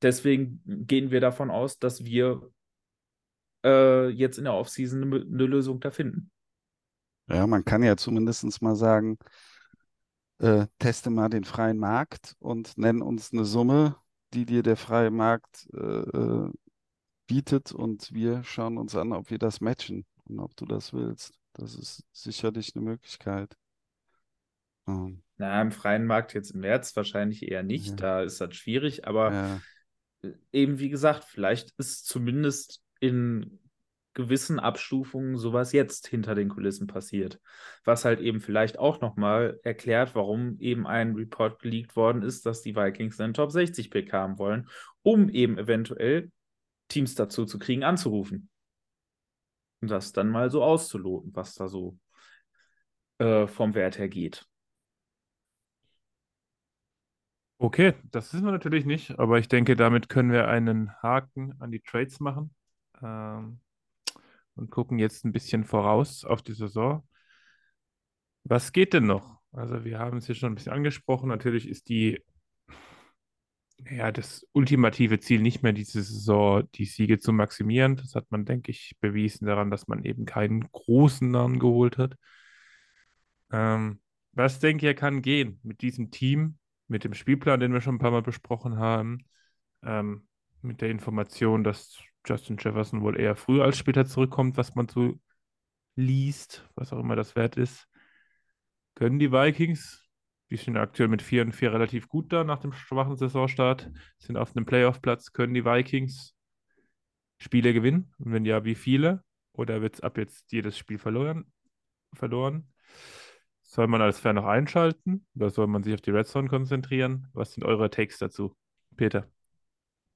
Deswegen gehen wir davon aus, dass wir äh, jetzt in der Offseason eine, eine Lösung da finden. Ja, man kann ja zumindest mal sagen, äh, teste mal den freien Markt und nenn uns eine Summe, die dir der freie Markt äh, äh, bietet und wir schauen uns an, ob wir das matchen und ob du das willst. Das ist sicherlich eine Möglichkeit. Ähm, Na, im freien Markt jetzt im März wahrscheinlich eher nicht, ja. da ist das schwierig, aber ja. eben wie gesagt, vielleicht ist zumindest in gewissen Abstufungen sowas jetzt hinter den Kulissen passiert. Was halt eben vielleicht auch nochmal erklärt, warum eben ein Report geleakt worden ist, dass die Vikings einen Top 60 Pick haben wollen, um eben eventuell Teams dazu zu kriegen, anzurufen. Und das dann mal so auszuloten, was da so äh, vom Wert her geht. Okay, das wissen wir natürlich nicht, aber ich denke, damit können wir einen Haken an die Trades machen. Ähm, und gucken jetzt ein bisschen voraus auf die Saison. Was geht denn noch? Also wir haben es hier schon ein bisschen angesprochen. Natürlich ist die, ja, das ultimative Ziel nicht mehr diese Saison, die Siege zu maximieren. Das hat man, denke ich, bewiesen daran, dass man eben keinen großen Namen geholt hat. Ähm, was denke ich, kann gehen mit diesem Team, mit dem Spielplan, den wir schon ein paar Mal besprochen haben, ähm, mit der Information, dass Justin Jefferson wohl eher früher als später zurückkommt, was man so liest, was auch immer das wert ist. Können die Vikings, die sind aktuell mit 4 und 4 relativ gut da nach dem schwachen Saisonstart, sind auf einem Playoff-Platz, können die Vikings Spiele gewinnen? Und wenn ja, wie viele? Oder wird es ab jetzt jedes Spiel verloren? verloren? Soll man als Fan noch einschalten? Oder soll man sich auf die Red Zone konzentrieren? Was sind eure Takes dazu? Peter.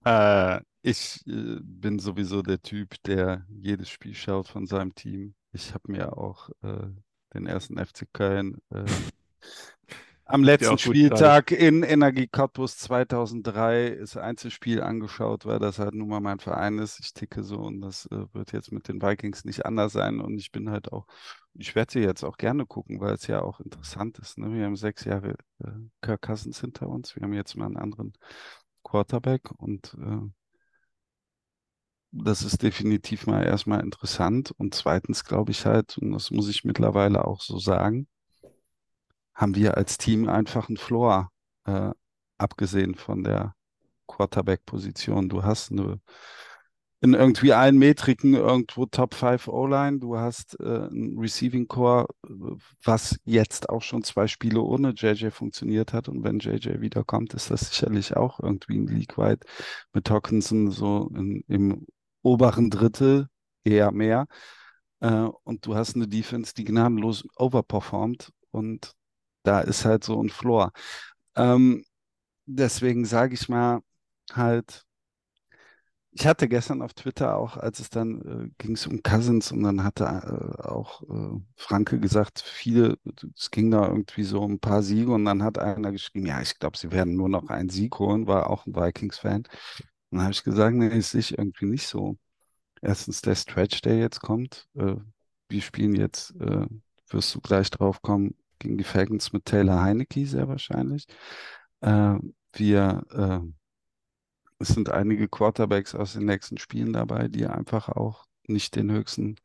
Äh, ich äh, bin sowieso der Typ, der jedes Spiel schaut von seinem Team. Ich habe mir auch äh, den ersten FC Köln äh, am letzten Spieltag in Energie Cottbus 2003 das Einzelspiel angeschaut, weil das halt nun mal mein Verein ist. Ich ticke so und das äh, wird jetzt mit den Vikings nicht anders sein. Und ich bin halt auch, ich werde sie jetzt auch gerne gucken, weil es ja auch interessant ist. Ne? Wir haben sechs Jahre äh, Kirk Cousins hinter uns. Wir haben jetzt mal einen anderen Quarterback und äh, das ist definitiv mal erstmal interessant. Und zweitens glaube ich halt, und das muss ich mittlerweile auch so sagen, haben wir als Team einfach einen Floor, äh, abgesehen von der Quarterback-Position. Du hast eine, in irgendwie allen Metriken irgendwo Top 5 O-Line. Du hast äh, ein Receiving Core, was jetzt auch schon zwei Spiele ohne JJ funktioniert hat. Und wenn JJ wiederkommt, ist das sicherlich auch irgendwie ein League weit mit Hawkinson so in, im oberen Drittel eher mehr. Äh, und du hast eine Defense, die gnadenlos overperformt und da ist halt so ein Floor. Ähm, deswegen sage ich mal halt, ich hatte gestern auf Twitter auch, als es dann äh, ging es um Cousins und dann hatte äh, auch äh, Franke gesagt, viele, es ging da irgendwie so um ein paar Siege und dann hat einer geschrieben, ja, ich glaube, sie werden nur noch einen Sieg holen, war auch ein Vikings-Fan. Dann habe ich gesagt, nee, ist sich irgendwie nicht so. Erstens der Stretch, der jetzt kommt. Äh, wir spielen jetzt, äh, wirst du gleich drauf kommen, gegen die Falcons mit Taylor Heineke sehr wahrscheinlich. Äh, wir, es sind einige Quarterbacks aus den nächsten Spielen dabei, die einfach auch nicht den höchsten,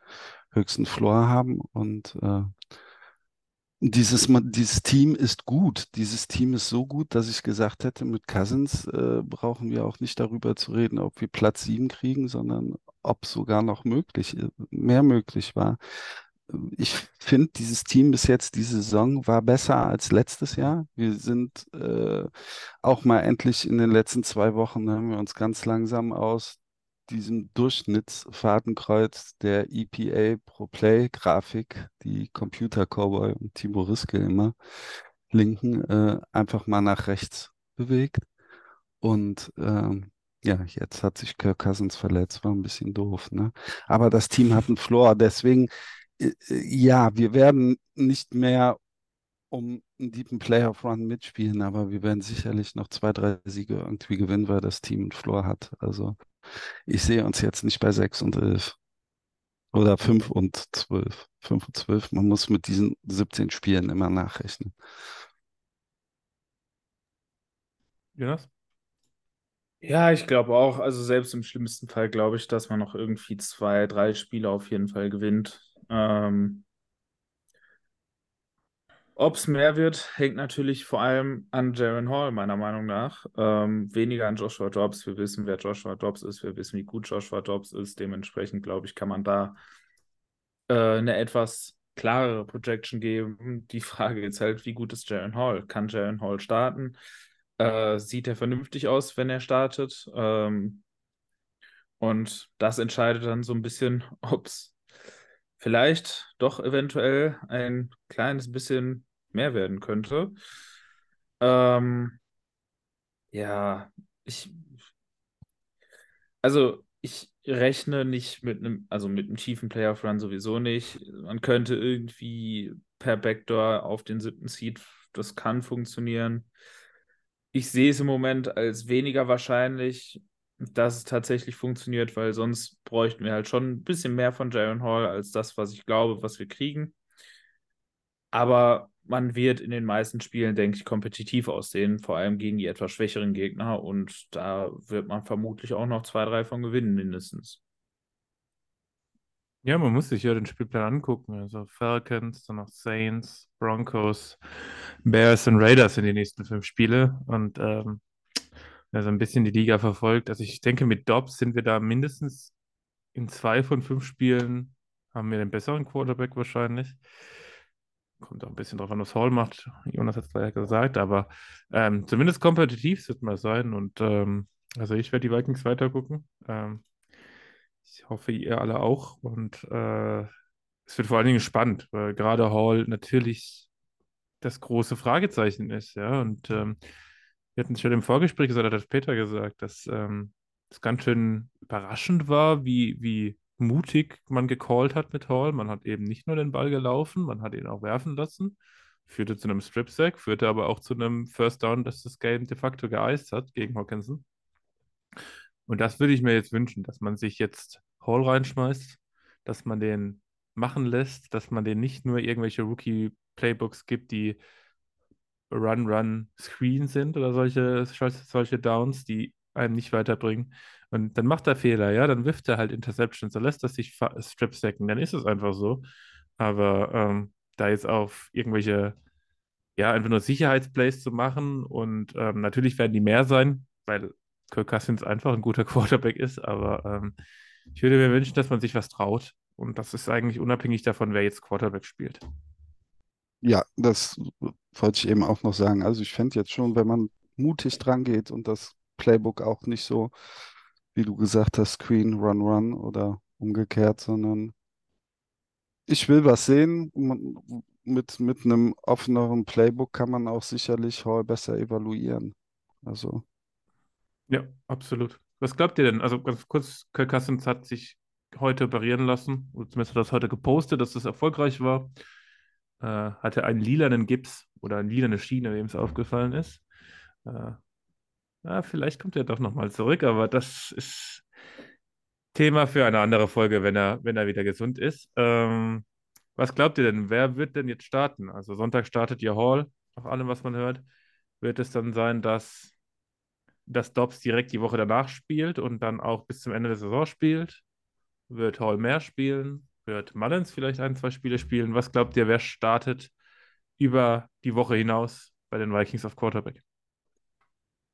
höchsten Floor haben. Und äh, dieses, dieses Team ist gut. Dieses Team ist so gut, dass ich gesagt hätte, mit Cousins äh, brauchen wir auch nicht darüber zu reden, ob wir Platz 7 kriegen, sondern ob sogar noch möglich, mehr möglich war. Ich finde, dieses Team bis jetzt, diese Saison war besser als letztes Jahr. Wir sind äh, auch mal endlich in den letzten zwei Wochen, haben wir uns ganz langsam aus diesem Durchschnittsfahrtenkreuz der EPA Pro Play Grafik, die Computer Cowboy und Timo Riske immer linken, äh, einfach mal nach rechts bewegt. Und ähm, ja, jetzt hat sich Kirk Cousins verletzt, war ein bisschen doof, ne? Aber das Team hat einen Floor, deswegen, ja, wir werden nicht mehr um einen deepen Playoff Run mitspielen, aber wir werden sicherlich noch zwei, drei Siege irgendwie gewinnen, weil das Team einen Floor hat. Also ich sehe uns jetzt nicht bei 6 und 11 oder 5 und 12. 5 und 12, man muss mit diesen 17 Spielen immer nachrechnen. Jonas? Ja, ich glaube auch. Also selbst im schlimmsten Fall glaube ich, dass man noch irgendwie zwei, drei Spiele auf jeden Fall gewinnt. Ähm, Ob es mehr wird, hängt natürlich vor allem an Jaron Hall, meiner Meinung nach. Ähm, weniger an Joshua Dobbs. Wir wissen, wer Joshua Dobbs ist. Wir wissen, wie gut Joshua Dobbs ist. Dementsprechend, glaube ich, kann man da äh, eine etwas klarere Projection geben. Die Frage ist halt, wie gut ist Jaron Hall? Kann Jaron Hall starten? Äh, sieht er vernünftig aus, wenn er startet? Ähm, und das entscheidet dann so ein bisschen, ob es vielleicht doch eventuell ein kleines bisschen mehr werden könnte. Ähm, ja, ich, also ich rechne nicht mit einem, also mit einem tiefen Playoff Run sowieso nicht. Man könnte irgendwie per Backdoor auf den siebten Seed, das kann funktionieren. Ich sehe es im Moment als weniger wahrscheinlich, dass es tatsächlich funktioniert, weil sonst bräuchten wir halt schon ein bisschen mehr von Jaron Hall als das, was ich glaube, was wir kriegen. Aber man wird in den meisten Spielen, denke ich, kompetitiv aussehen, vor allem gegen die etwas schwächeren Gegner. Und da wird man vermutlich auch noch zwei, drei von gewinnen, mindestens. Ja, man muss sich ja den Spielplan angucken. Also Falcons, dann noch Saints, Broncos, Bears und Raiders in die nächsten fünf Spiele. Und ähm, also ein bisschen die Liga verfolgt. Also ich denke, mit Dobbs sind wir da mindestens in zwei von fünf Spielen, haben wir den besseren Quarterback wahrscheinlich. Kommt auch ein bisschen drauf an, was Hall macht. Jonas hat es ja gesagt, aber ähm, zumindest kompetitiv wird man sein. Und ähm, also ich werde die Vikings weiter gucken. Ähm, ich hoffe, ihr alle auch. Und äh, es wird vor allen Dingen spannend, weil gerade Hall natürlich das große Fragezeichen ist, ja. Und ähm, wir hatten es schon im Vorgespräch gesagt, hat das Peter gesagt, dass ähm, es ganz schön überraschend war, wie, wie mutig man gecallt hat mit Hall. Man hat eben nicht nur den Ball gelaufen, man hat ihn auch werfen lassen. Führte zu einem Strip-Sack, führte aber auch zu einem First Down, das das Game de facto geeist hat gegen Hawkinson. Und das würde ich mir jetzt wünschen, dass man sich jetzt Hall reinschmeißt, dass man den machen lässt, dass man den nicht nur irgendwelche Rookie-Playbooks gibt, die Run, Run, Screen sind oder solche, solche Downs, die einem nicht weiterbringen. Und dann macht er Fehler, ja, dann wirft er halt Interceptions, dann lässt er sich Strip sacken, dann ist es einfach so. Aber ähm, da jetzt auf irgendwelche, ja, einfach nur Sicherheitsplays zu machen und ähm, natürlich werden die mehr sein, weil Kirk Cousins einfach ein guter Quarterback ist, aber ähm, ich würde mir wünschen, dass man sich was traut. Und das ist eigentlich unabhängig davon, wer jetzt Quarterback spielt. Ja, das wollte ich eben auch noch sagen. Also ich fände jetzt schon, wenn man mutig dran geht und das Playbook auch nicht so, wie du gesagt hast, Screen, Run, Run oder umgekehrt, sondern ich will was sehen. Mit, mit einem offeneren Playbook kann man auch sicherlich Hall besser evaluieren. Also. Ja, absolut. Was glaubt ihr denn? Also ganz kurz, Kirk Cousins hat sich heute operieren lassen, oder zumindest hat das heute gepostet, dass das erfolgreich war äh, hatte einen lilanen Gips oder eine lilane Schiene, wem es aufgefallen ist. Äh, ja, vielleicht kommt er doch nochmal zurück, aber das ist Thema für eine andere Folge, wenn er, wenn er wieder gesund ist. Ähm, Was glaubt ihr denn? Wer wird denn jetzt starten? Also Sonntag startet ja Hall, nach allem, was man hört. Wird es dann sein, dass, dass Dobbs direkt die Woche danach spielt und dann auch bis zum Ende der Saison spielt? Wird Hall mehr spielen? Wird Mullins vielleicht ein, zwei Spiele spielen? Was glaubt ihr, wer startet über die Woche hinaus bei den Vikings auf Quarterback?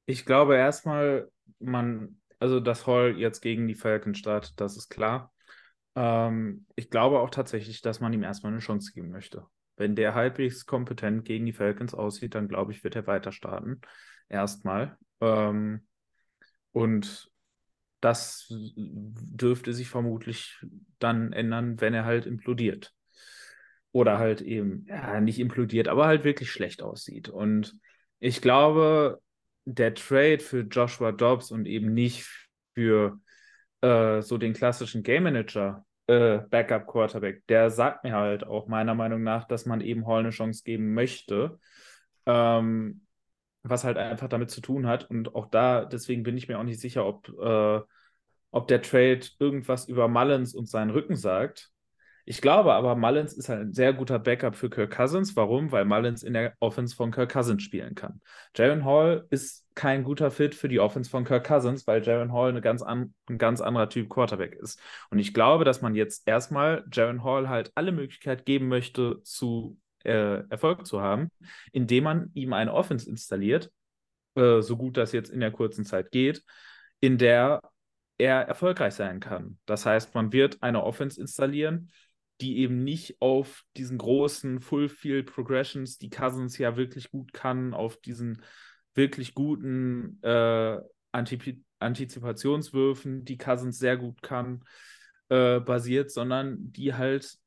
Ich glaube erstmal, man, also dass Hall jetzt gegen die Falcons startet, das ist klar. Ähm, ich glaube auch tatsächlich, dass man ihm erstmal eine Chance geben möchte. Wenn der halbwegs kompetent gegen die Falcons aussieht, dann glaube ich, wird er weiter starten. Erstmal. Ähm, und das dürfte sich vermutlich dann ändern, wenn er halt implodiert. Oder halt eben, ja, nicht implodiert, aber halt wirklich schlecht aussieht. Und ich glaube, der Trade für Joshua Dobbs und eben nicht für äh, so den klassischen Game Manager äh, Backup Quarterback, der sagt mir halt auch meiner Meinung nach, dass man eben Hall eine Chance geben möchte. Ähm, was halt einfach damit zu tun hat. Und auch da, deswegen bin ich mir auch nicht sicher, ob, äh, ob der Trade irgendwas über Mullins und seinen Rücken sagt. Ich glaube aber, Mullins ist halt ein sehr guter Backup für Kirk Cousins. Warum? Weil Mullins in der Offense von Kirk Cousins spielen kann. Jaron Hall ist kein guter Fit für die Offense von Kirk Cousins, weil Jaron Hall eine ganz an, ein ganz anderer Typ Quarterback ist. Und ich glaube, dass man jetzt erstmal Jaron Hall halt alle Möglichkeit geben möchte, zu äh, Erfolg zu haben, indem man ihm eine Offense installiert, äh, so gut das jetzt in der kurzen Zeit geht, in der er erfolgreich sein kann. Das heißt, man wird eine Offense installieren, die eben nicht auf diesen großen Full-Field Progressions, die Cousins ja wirklich gut kann, auf diesen wirklich guten äh, Antip Antizipationswürfen, die Cousins sehr gut kann, äh, basiert, sondern die halt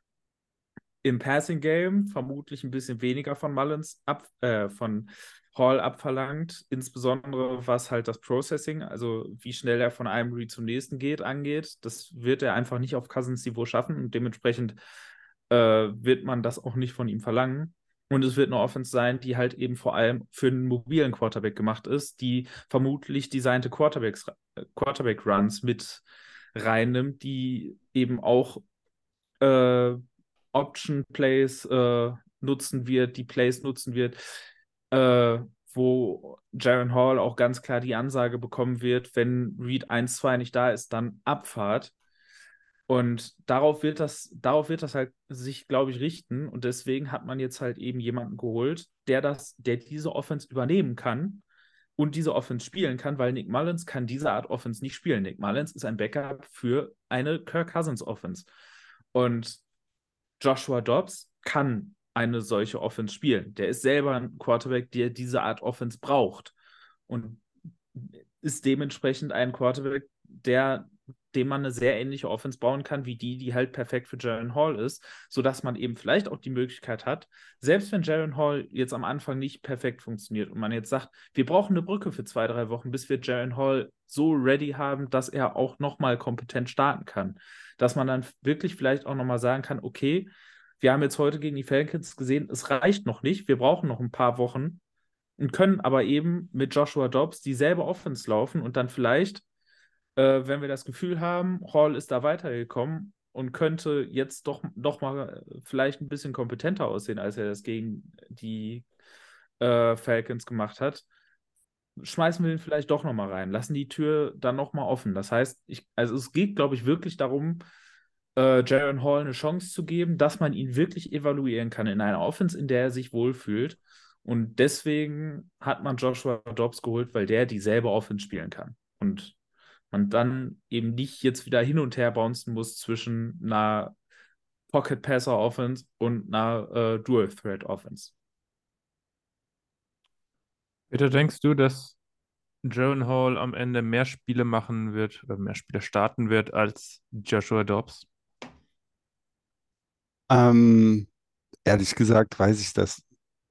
im Passing Game vermutlich ein bisschen weniger von Mullins ab, äh, von Hall abverlangt, insbesondere was halt das Processing, also wie schnell er von einem Read zum nächsten geht, angeht. Das wird er einfach nicht auf Cousins Niveau schaffen und dementsprechend äh, wird man das auch nicht von ihm verlangen. Und es wird eine Offense sein, die halt eben vor allem für einen mobilen Quarterback gemacht ist, die vermutlich designte Quarterbacks, äh, Quarterback-Runs mit reinnimmt, die eben auch äh, Option-Plays äh, nutzen wird, die Plays nutzen wird, äh, wo Jaron Hall auch ganz klar die Ansage bekommen wird, wenn Reed 1-2 nicht da ist, dann Abfahrt. Und darauf wird das, darauf wird das halt sich, glaube ich, richten. Und deswegen hat man jetzt halt eben jemanden geholt, der das, der diese Offense übernehmen kann und diese Offense spielen kann, weil Nick Mullins kann diese Art Offense nicht spielen. Nick Mullins ist ein Backup für eine Kirk Cousins Offense. Und Joshua Dobbs kann eine solche Offense spielen. Der ist selber ein Quarterback, der diese Art Offense braucht und ist dementsprechend ein Quarterback, der dem man eine sehr ähnliche Offense bauen kann, wie die, die halt perfekt für Jaron Hall ist, sodass man eben vielleicht auch die Möglichkeit hat, selbst wenn Jaron Hall jetzt am Anfang nicht perfekt funktioniert und man jetzt sagt, wir brauchen eine Brücke für zwei, drei Wochen, bis wir Jaron Hall so ready haben, dass er auch nochmal kompetent starten kann, dass man dann wirklich vielleicht auch nochmal sagen kann, okay, wir haben jetzt heute gegen die Falcons gesehen, es reicht noch nicht. Wir brauchen noch ein paar Wochen und können aber eben mit Joshua Dobbs dieselbe Offense laufen und dann vielleicht, äh, wenn wir das Gefühl haben, Hall ist da weitergekommen und könnte jetzt doch noch mal äh, vielleicht ein bisschen kompetenter aussehen, als er das gegen die äh, Falcons gemacht hat, schmeißen wir den vielleicht doch noch mal rein, lassen die Tür dann noch mal offen. Das heißt, ich, also es geht, glaube ich, wirklich darum, äh, Jaron Hall eine Chance zu geben, dass man ihn wirklich evaluieren kann in einer Offense, in der er sich wohlfühlt. Und deswegen hat man Joshua Dobbs geholt, weil der dieselbe Offense spielen kann. Und man dann eben nicht jetzt wieder hin und her bouncen muss zwischen einer Pocket Passer Offense und einer äh, Dual Threat Offense. Peter, denkst du, dass Jaron Hall am Ende mehr Spiele machen wird oder mehr Spiele starten wird als Joshua Dobbs? Ähm, ehrlich gesagt weiß ich das,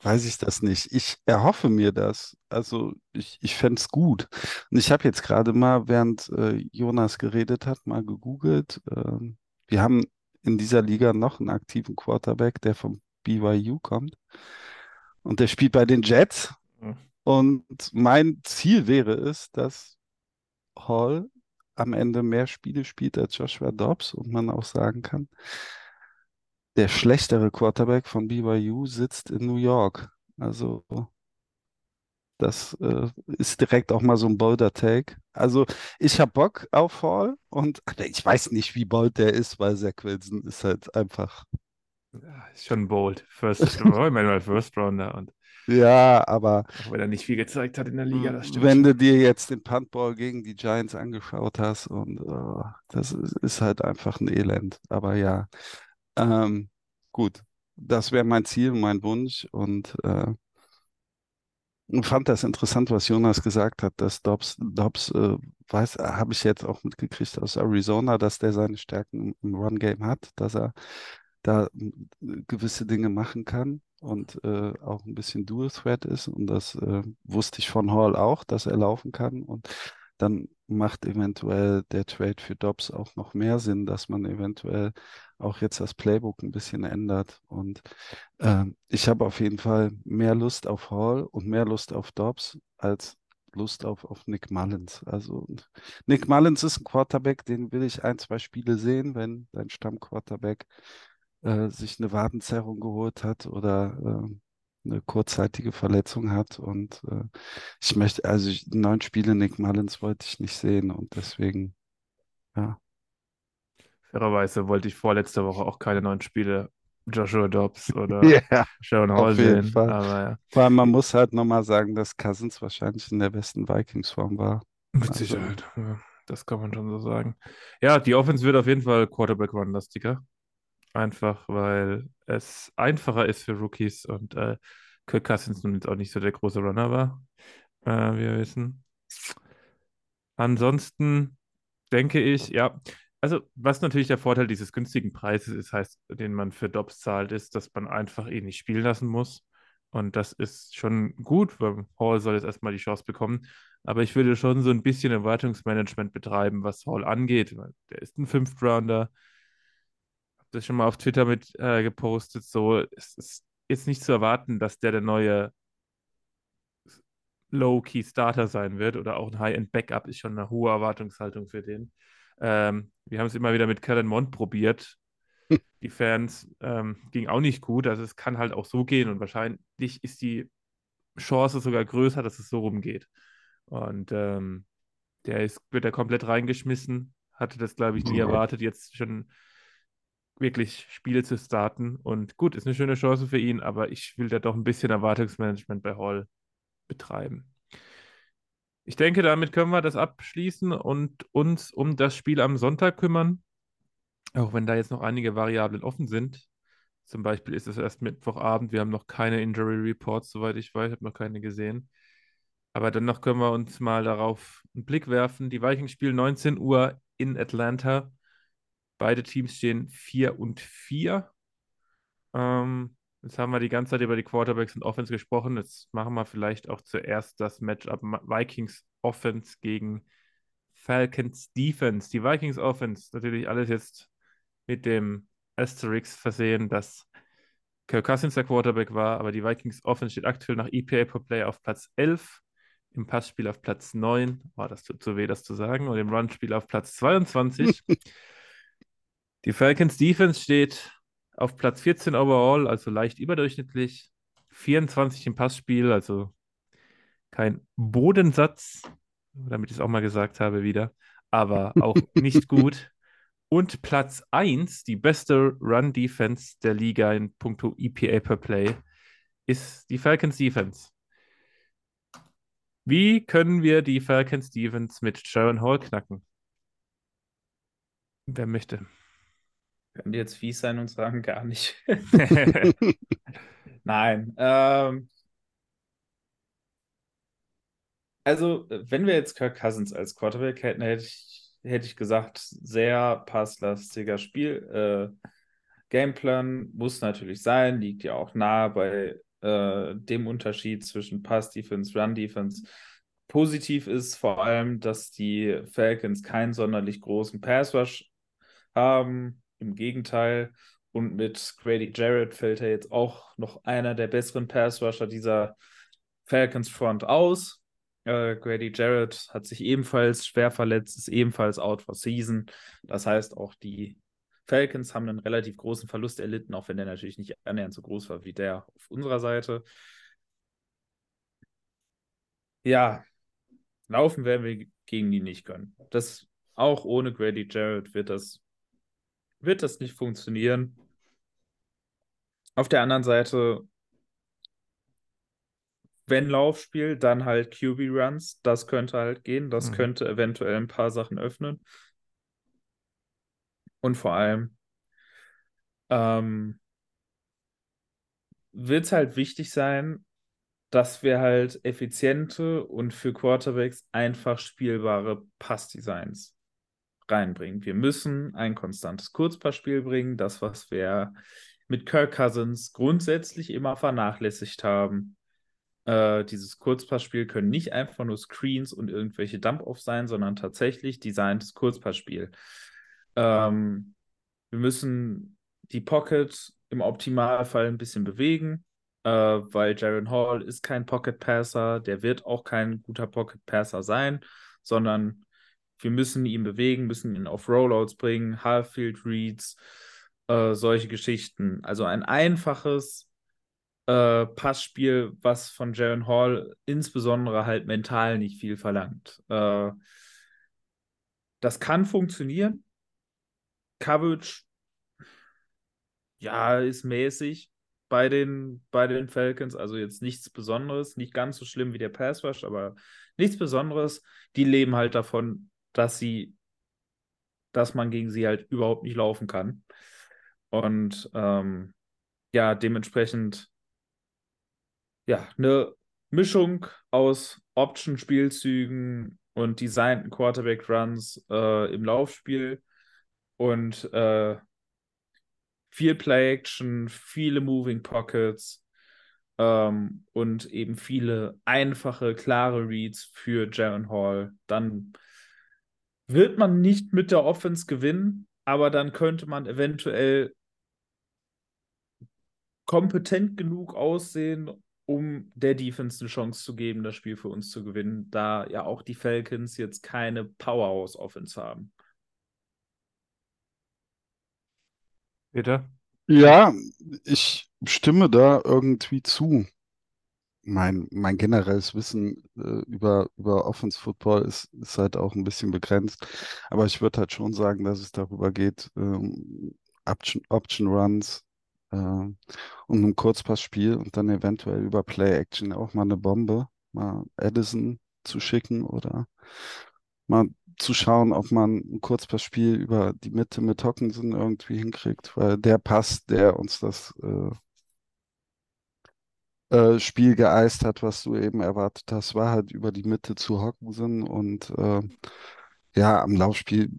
weiß ich das nicht. Ich erhoffe mir das. Also ich, ich fände es gut. Und ich habe jetzt gerade mal, während äh, Jonas geredet hat, mal gegoogelt. Ähm, wir haben in dieser Liga noch einen aktiven Quarterback, der vom BYU kommt. Und der spielt bei den Jets. Mhm. Und mein Ziel wäre es, dass Hall am Ende mehr Spiele spielt als Joshua Dobbs und man auch sagen kann, der schlechtere Quarterback von BYU sitzt in New York. Also das äh, ist direkt auch mal so ein bolder Take. Also ich habe Bock auf Hall und ich weiß nicht, wie bold der ist, weil Zach Wilson ist halt einfach. Ja, ist schon bold. First, oh, ich meine mal First Rounder und Ja, aber auch wenn er nicht viel gezeigt hat in der Liga, das stimmt wenn du dir jetzt den Puntball gegen die Giants angeschaut hast und äh, das ist, ist halt einfach ein Elend. Aber ja, ähm, gut, das wäre mein Ziel, mein Wunsch und äh, fand das interessant, was Jonas gesagt hat, dass Dobbs, Dobbs äh, weiß, habe ich jetzt auch mitgekriegt aus Arizona, dass der seine Stärken im, im Run-Game hat, dass er da äh, gewisse Dinge machen kann und äh, auch ein bisschen Dual-Threat ist. Und das äh, wusste ich von Hall auch, dass er laufen kann. Und dann macht eventuell der Trade für Dobbs auch noch mehr Sinn, dass man eventuell auch jetzt das Playbook ein bisschen ändert. Und ähm, ich habe auf jeden Fall mehr Lust auf Hall und mehr Lust auf Dobbs als Lust auf, auf Nick Mullins. Also Nick Mullins ist ein Quarterback, den will ich ein, zwei Spiele sehen, wenn dein Stammquarterback äh, sich eine Wadenzerrung geholt hat oder äh, eine kurzzeitige Verletzung hat. Und äh, ich möchte, also ich, neun Spiele Nick Mullins wollte ich nicht sehen und deswegen, ja. Fairerweise wollte ich vorletzte Woche auch keine neuen Spiele Joshua Dobbs oder Ja, Sharon Hall auf jeden sehen. Ja, Vor allem, man muss halt nochmal sagen, dass Cousins wahrscheinlich in der besten Vikings-Form war. mit Also- Sicherheit. Ja, das kann man schon so sagen. Ja, die Offense wird auf jeden Fall Quarterback-Run-lastiger. Einfach, weil es einfacher ist für Rookies und äh, Kirk Cousins nun jetzt auch nicht so der große Runner war, äh, wie wir wissen. Ansonsten denke ich, ja, also was natürlich der Vorteil dieses günstigen Preises ist, heißt, den man für Dobbs zahlt, ist, dass man einfach ihn nicht spielen lassen muss. Und das ist schon gut, weil Hall soll jetzt erstmal die Chance bekommen. Aber ich würde schon so ein bisschen Erwartungsmanagement betreiben, was Hall angeht, der ist ein Fünft-Rounder. Das schon mal auf Twitter mit äh, gepostet. So, es ist jetzt nicht zu erwarten, dass der der neue Low-Key-Starter sein wird oder auch ein High-End-Backup ist schon eine hohe Erwartungshaltung für den. Ähm, wir haben es immer wieder mit Kellen Mond probiert. Die Fans ähm, ging auch nicht gut. Also es kann halt auch so gehen und wahrscheinlich ist die Chance sogar größer, dass es so rumgeht. Und ähm, der ist, wird da komplett reingeschmissen. Hatte das, glaube ich, nie erwartet, jetzt schon wirklich Spiele zu starten. Und gut, ist eine schöne Chance für ihn, aber ich will da doch ein bisschen Erwartungsmanagement bei Hall betreiben. Ich denke, damit können wir das abschließen und uns um das Spiel am Sonntag kümmern. Auch wenn da jetzt noch einige Variablen offen sind. Zum Beispiel ist es erst Mittwochabend. Wir haben noch keine Injury Reports, soweit ich weiß. Ich habe noch keine gesehen. Aber dennoch können wir uns mal darauf einen Blick werfen. Die Vikings spielen 19 Uhr in Atlanta. Beide Teams stehen 4 und 4. Ähm, jetzt haben wir die ganze Zeit über die Quarterbacks und Offense gesprochen. Jetzt machen wir vielleicht auch zuerst das Matchup Vikings Offense gegen Falcons Defense. Die Vikings Offense, natürlich alles jetzt mit dem Asterix versehen, dass Kirk Cousins der Quarterback war, aber die Vikings Offense steht aktuell nach EPA per Play auf Platz 11, im Passspiel auf Platz 9, war das tut zu weh, das zu sagen, und im Runspiel auf Platz 22. die Falcons Defense steht auf Platz 14 overall, also leicht überdurchschnittlich, 24 im Passspiel, also kein Bodensatz, damit ich es auch mal gesagt habe wieder, aber auch nicht gut. Und Platz 1, die beste Run-Defense der Liga in puncto EPA per Play, ist die Falcons Defense. Wie können wir die Falcons Defense mit Sharon Hall knacken? Wer möchte? Können die jetzt fies sein und sagen, gar nicht. Nein. Ähm, also, wenn wir jetzt Kirk Cousins als Quarterback hätten, hätte ich, hätte ich gesagt, sehr passlastiger Spiel. Äh, Gameplan muss natürlich sein, liegt ja auch nahe bei äh, dem Unterschied zwischen Pass-Defense, Run-Defense. Positiv ist vor allem, dass die Falcons keinen sonderlich großen Pass-Rush haben. Im Gegenteil. Und mit Grady Jarrett fällt er jetzt auch noch einer der besseren Pass-Rusher dieser Falcons Front aus. Äh, Grady Jarrett hat sich ebenfalls schwer verletzt, ist ebenfalls out for season. Das heißt, auch die Falcons haben einen relativ großen Verlust erlitten, auch wenn der natürlich nicht annähernd so groß war wie der auf unserer Seite. Ja, laufen werden wir gegen die nicht können. Das auch ohne Grady Jarrett wird das, wird das nicht funktionieren. Auf der anderen Seite, wenn Laufspiel, dann halt QB-Runs. Das könnte halt gehen. Das Mhm. könnte eventuell ein paar Sachen öffnen. Und vor allem ähm, wird es halt wichtig sein, dass wir halt effiziente und für Quarterbacks einfach spielbare Passdesigns reinbringen. Wir müssen ein konstantes Kurzpassspiel bringen, das, was wir mit Kirk Cousins grundsätzlich immer vernachlässigt haben. Äh, dieses Kurzpassspiel können nicht einfach nur Screens und irgendwelche Dump-Offs sein, sondern tatsächlich designtes Kurzpassspiel. Ähm, wir müssen die Pocket im Optimalfall ein bisschen bewegen, äh, weil Jaron Hall ist kein Pocket Passer, der wird auch kein guter Pocket Passer sein, sondern wir müssen ihn bewegen, müssen ihn auf Rollouts bringen, Half-Field Reads, äh, solche Geschichten. Also ein einfaches äh, Passspiel, was von Jaron Hall insbesondere halt mental nicht viel verlangt. Äh, das kann funktionieren. Coverage, ja, ist mäßig bei den, bei den Falcons. Also jetzt nichts Besonderes, nicht ganz so schlimm wie der Pass Rush, aber nichts Besonderes. Die leben halt davon, dass sie, dass man gegen sie halt überhaupt nicht laufen kann. Und ähm, ja, dementsprechend ja, eine Mischung aus Option-Spielzügen und designten Quarterback-Runs äh, im Laufspiel und äh, viel Play-Action, viele Moving Pockets ähm, und eben viele einfache, klare Reads für Jaron Hall. Dann wird man nicht mit der Offense gewinnen, aber dann könnte man eventuell kompetent genug aussehen, um der Defense eine Chance zu geben, das Spiel für uns zu gewinnen, da ja auch die Falcons jetzt keine Powerhouse-Offense haben. Peter? Ja, ich stimme da irgendwie zu. Mein, mein generelles Wissen äh, über, über Offense Football ist, ist halt auch ein bisschen begrenzt. Aber ich würde halt schon sagen, dass es darüber geht, ähm, Option, Option Runs äh, und ein Kurzpassspiel und dann eventuell über Play Action auch mal eine Bombe, mal Addison zu schicken oder mal zu schauen, ob man ein Kurzpassspiel über die Mitte mit Hockenson irgendwie hinkriegt, weil der Pass, der uns das äh, äh, Spiel geeist hat, was du eben erwartet hast, war halt über die Mitte zu Hockenson und äh, ja, am Laufspiel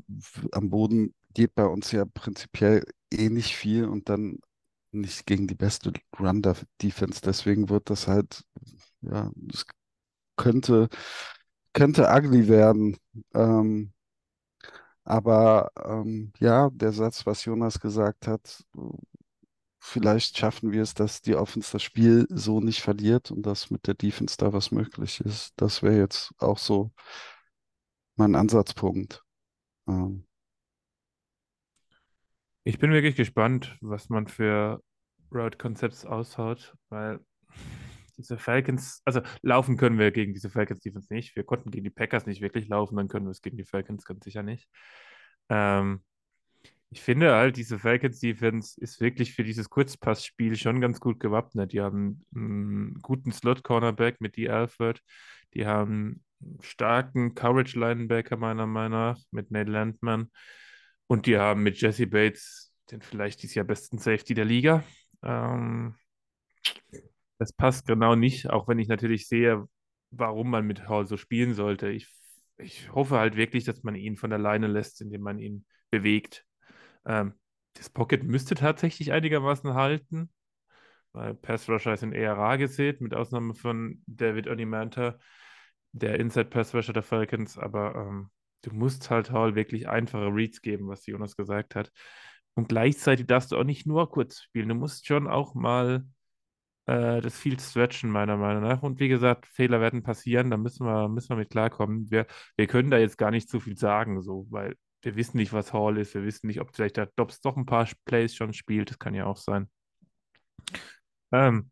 am Boden geht bei uns ja prinzipiell eh nicht viel und dann nicht gegen die beste Run-Defense. Deswegen wird das halt, ja, es könnte, könnte ugly werden. Ähm, aber ähm, ja, der Satz, was Jonas gesagt hat, vielleicht schaffen wir es, dass die Offense das Spiel so nicht verliert und dass mit der Defense da was möglich ist. Das wäre jetzt auch so mein Ansatzpunkt. Ähm, Ich bin wirklich gespannt, was man für Road Concepts aushaut, weil diese Falcons, also laufen können wir gegen diese Falcons Defense nicht. Wir konnten gegen die Packers nicht wirklich laufen, dann können wir es gegen die Falcons ganz sicher nicht. Ähm, ich finde halt, diese Falcons Defense ist wirklich für dieses Kurzpassspiel schon ganz gut gewappnet. Die haben einen guten Slot-Cornerback mit D. Alfred. Die haben einen starken Coverage-Linebacker meiner Meinung nach mit Nate Landman. Und die haben mit Jesse Bates den vielleicht dieses Jahr besten Safety der Liga. Ähm, das passt genau nicht, auch wenn ich natürlich sehe, warum man mit Hall so spielen sollte. Ich, ich hoffe halt wirklich, dass man ihn von der Leine lässt, indem man ihn bewegt. Ähm, das Pocket müsste tatsächlich einigermaßen halten, weil Pass Rusher ist in eher rar gesät, mit Ausnahme von David Onimanta, der Inside Pass Rusher der Falcons, aber ähm, du musst halt Hall wirklich einfache Reads geben, was Jonas gesagt hat. Und gleichzeitig darfst du auch nicht nur kurz spielen, du musst schon auch mal äh, das Field stretchen, meiner Meinung nach. Und wie gesagt, Fehler werden passieren, da müssen wir, müssen wir mit klarkommen. Wir, wir können da jetzt gar nicht so viel sagen, so, weil wir wissen nicht, was Hall ist. Wir wissen nicht, ob vielleicht der Dobbs doch ein paar Plays schon spielt. Das kann ja auch sein. Ähm,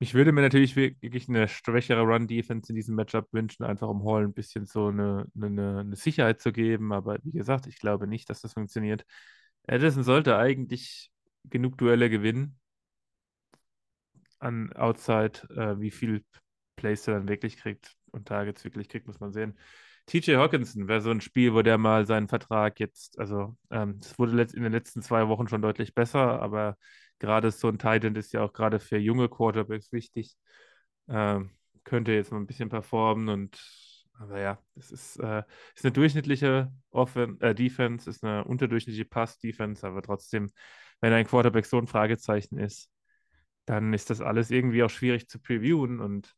ich würde mir natürlich wirklich eine schwächere Run-Defense in diesem Matchup wünschen, einfach um Hall ein bisschen so eine, eine, eine Sicherheit zu geben. Aber wie gesagt, ich glaube nicht, dass das funktioniert. Addison sollte eigentlich genug Duelle gewinnen an Outside. Äh, wie viel Plays er dann wirklich kriegt und Targets wirklich kriegt, muss man sehen. TJ Hawkinson wäre so ein Spiel, wo der mal seinen Vertrag jetzt, also ähm, es ähm, wurde in den letzten zwei Wochen schon deutlich besser, aber gerade so ein Titan ist ja auch gerade für junge Quarterbacks wichtig. Ähm, könnte jetzt mal ein bisschen performen und aber ja, es ist, äh, ist eine durchschnittliche Offen äh, Defense, ist eine unterdurchschnittliche Pass-Defense, aber trotzdem, wenn ein Quarterback so ein Fragezeichen ist, dann ist das alles irgendwie auch schwierig zu previewen und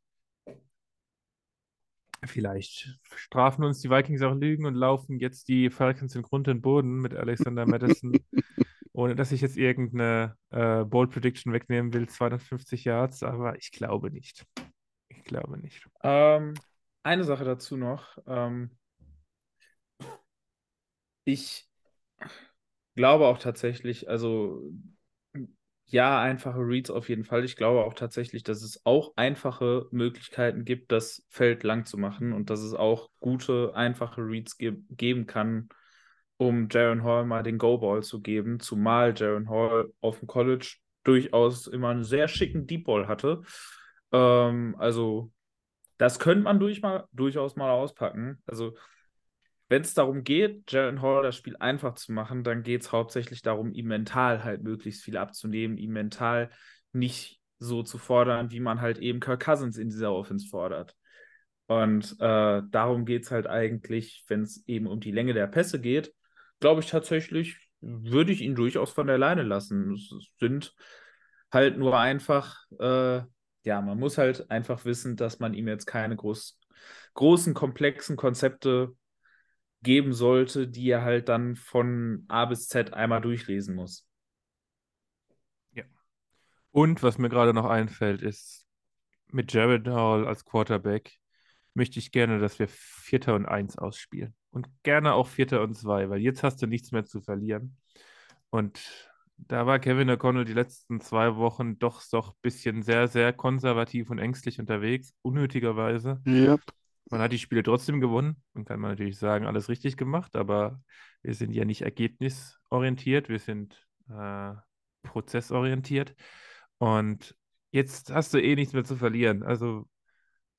vielleicht strafen uns die Vikings auch Lügen und laufen jetzt die Falcons in Grund und Boden mit Alexander Madison ohne dass ich jetzt irgendeine äh, Bold Prediction wegnehmen will, 250 Yards, aber ich glaube nicht. Ich glaube nicht. Ähm, eine Sache dazu noch. Ähm, ich glaube auch tatsächlich, also ja, einfache Reads auf jeden Fall. Ich glaube auch tatsächlich, dass es auch einfache Möglichkeiten gibt, das Feld lang zu machen und dass es auch gute, einfache Reads ge geben kann, um Jaron Hall mal den Go-Ball zu geben, zumal Jaron Hall auf dem College durchaus immer einen sehr schicken Deep Ball hatte. Ähm, also, das könnte man durch mal, durchaus mal auspacken. Also, wenn es darum geht, Jaron Hall das Spiel einfach zu machen, dann geht es hauptsächlich darum, ihm mental halt möglichst viel abzunehmen, ihm mental nicht so zu fordern, wie man halt eben Kirk Cousins in dieser Offense fordert. Und äh, darum geht es halt eigentlich, wenn es eben um die Länge der Pässe geht, glaube ich tatsächlich, würde ich ihn durchaus von der Leine lassen. Es sind halt nur einfach, äh, ja, man muss halt einfach wissen, dass man ihm jetzt keine groß, großen, komplexen Konzepte geben sollte, die er halt dann von A bis Z einmal durchlesen muss. Ja. Und was mir gerade noch einfällt, ist, mit Jared Hall als Quarterback möchte ich gerne, dass wir Vierter und Eins ausspielen. Und gerne auch Vierter und Zwei, weil jetzt hast du nichts mehr zu verlieren. Und da war Kevin O'Connell die letzten zwei Wochen doch doch ein bisschen sehr, sehr konservativ und ängstlich unterwegs, unnötigerweise. Yep. Man hat die Spiele trotzdem gewonnen. Man kann man natürlich sagen, alles richtig gemacht, aber wir sind ja nicht ergebnisorientiert, wir sind äh, prozessorientiert. Und jetzt hast du eh nichts mehr zu verlieren. Also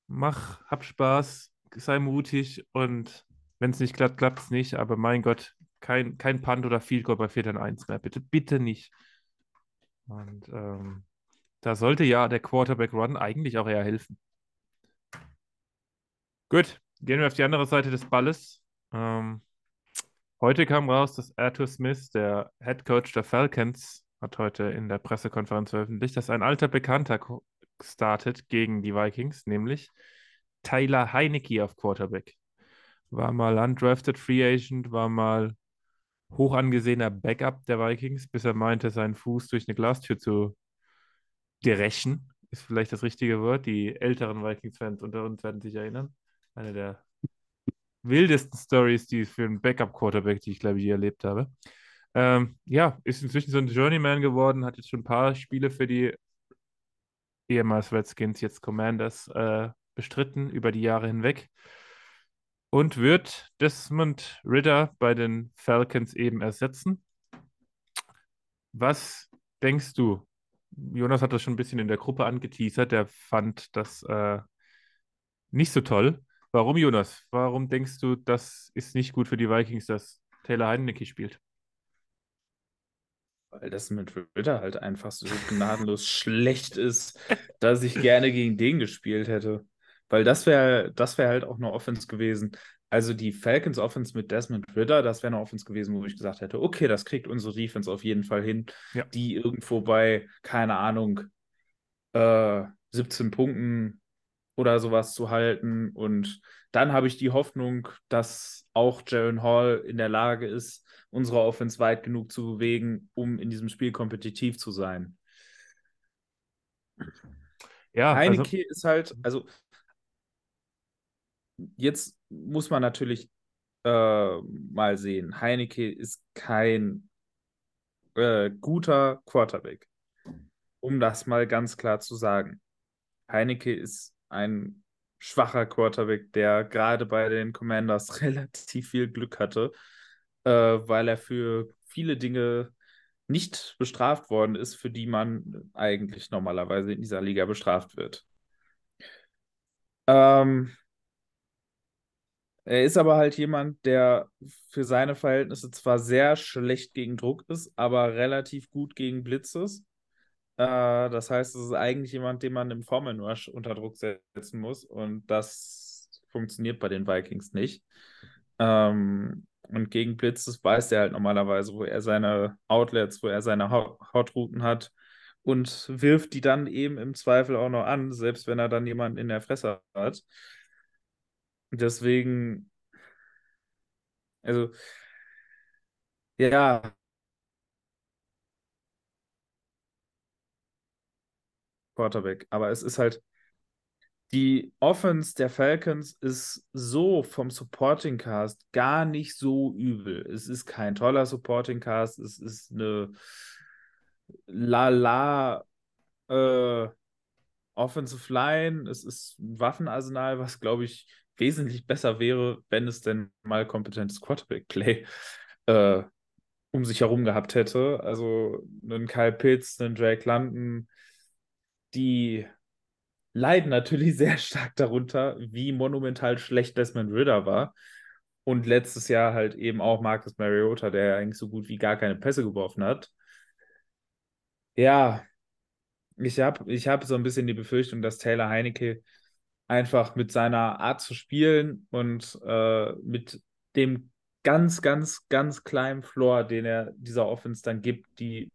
mach, hab Spaß, sei mutig und wenn es nicht klappt, klappt es nicht. Aber mein Gott, kein, kein Punt oder Field Goal bei 4 1 mehr. Bitte, bitte nicht. Und ähm, da sollte ja der Quarterback Run eigentlich auch eher helfen. Gut, gehen wir auf die andere Seite des Balles. Ähm, heute kam raus, dass Arthur Smith, der Head Coach der Falcons, hat heute in der Pressekonferenz veröffentlicht, dass ein alter Bekannter startet gegen die Vikings, nämlich Tyler Heinecke auf Quarterback. War mal undrafted Free Agent, war mal hoch angesehener Backup der Vikings, bis er meinte, seinen Fuß durch eine Glastür zu dreschen. Ist vielleicht das richtige Wort. Die älteren Vikings-Fans unter uns werden sich erinnern. Eine der wildesten Stories, die für einen Backup-Quarterback, die ich glaube ich je erlebt habe. Ähm, ja, ist inzwischen so ein Journeyman geworden, hat jetzt schon ein paar Spiele für die ehemals Redskins, jetzt Commanders, äh, bestritten über die Jahre hinweg und wird Desmond Ritter bei den Falcons eben ersetzen. Was denkst du? Jonas hat das schon ein bisschen in der Gruppe angeteasert, der fand das äh, nicht so toll. Warum, Jonas? Warum denkst du, das ist nicht gut für die Vikings, dass Taylor Heinecke spielt? Weil das mit Ritter halt einfach so gnadenlos schlecht ist, dass ich gerne gegen den gespielt hätte. Weil das wäre das wär halt auch eine Offense gewesen. Also die Falcons Offense mit Desmond Ritter, das wäre eine Offense gewesen, wo ich gesagt hätte, okay, das kriegt unsere Defense auf jeden Fall hin, ja. die irgendwo bei, keine Ahnung, äh, 17 Punkten oder sowas zu halten. Und dann habe ich die Hoffnung, dass auch Jaron Hall in der Lage ist, unsere Offense weit genug zu bewegen, um in diesem Spiel kompetitiv zu sein. Ja, Heineke also, ist halt, also jetzt muss man natürlich äh, mal sehen. Heineke ist kein äh, guter Quarterback, um das mal ganz klar zu sagen. Heineke ist ein schwacher Quarterback, der gerade bei den Commanders relativ viel Glück hatte, äh, weil er für viele Dinge nicht bestraft worden ist, für die man eigentlich normalerweise in dieser Liga bestraft wird. Ähm, er ist aber halt jemand, der für seine Verhältnisse zwar sehr schlecht gegen Druck ist, aber relativ gut gegen Blitz ist. Äh, das heißt, es ist eigentlich jemand, den man im Formen Rush unter Druck setzen muss. Und das funktioniert bei den Vikings nicht. Ähm, und gegen Blitz, das weiß er halt normalerweise, wo er seine Outlets, wo er seine Hautrouten hat und wirft die dann eben im Zweifel auch noch an, selbst wenn er dann jemanden in der Fresse hat. Deswegen, also, ja. Quarterback. Aber es ist halt, die Offense der Falcons ist so vom Supporting Cast gar nicht so übel. Es ist kein toller Supporting Cast, es ist eine la-la äh, Offensive Line, es ist ein Waffenarsenal, was glaube ich wesentlich besser wäre, wenn es denn mal kompetentes Quarterback-Play äh, um sich herum gehabt hätte. Also einen Kyle Pitts, einen Drake London, die leiden natürlich sehr stark darunter, wie monumental schlecht Desmond Ritter war. Und letztes Jahr halt eben auch Marcus Mariota, der eigentlich so gut wie gar keine Pässe geworfen hat. Ja, ich habe ich hab so ein bisschen die Befürchtung, dass Taylor Heinecke einfach mit seiner Art zu spielen und äh, mit dem ganz, ganz, ganz kleinen Floor, den er dieser Offense dann gibt, die,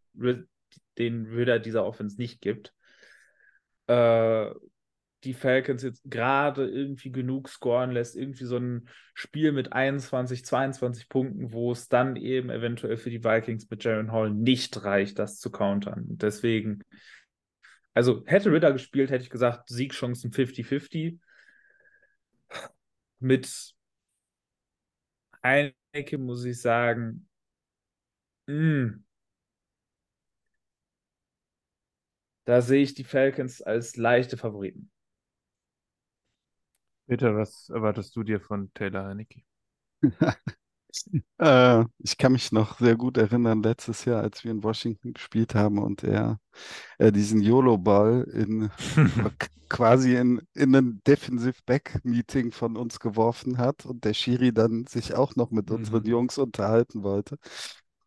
den Ritter dieser Offense nicht gibt, äh, die Falcons jetzt gerade irgendwie genug scoren lässt, irgendwie so ein Spiel mit 21, 22 Punkten, wo es dann eben eventuell für die Vikings mit Jaron Hall nicht reicht, das zu countern. Deswegen also hätte Ritter gespielt, hätte ich gesagt, Siegchancen 50-50. Mit Heineke muss ich sagen, mh, hm, da sehe ich die Falcons als leichte Favoriten. Peter, was erwartest du dir von Taylor Heineke? Äh, ich kann mich noch sehr gut erinnern, letztes Jahr, als wir in Washington gespielt haben und er äh, diesen YOLO-Ball in quasi in, in ein Defensive Back-Meeting von uns geworfen hat und der Schiri dann sich auch noch mit unseren Mhm. Jungs unterhalten wollte.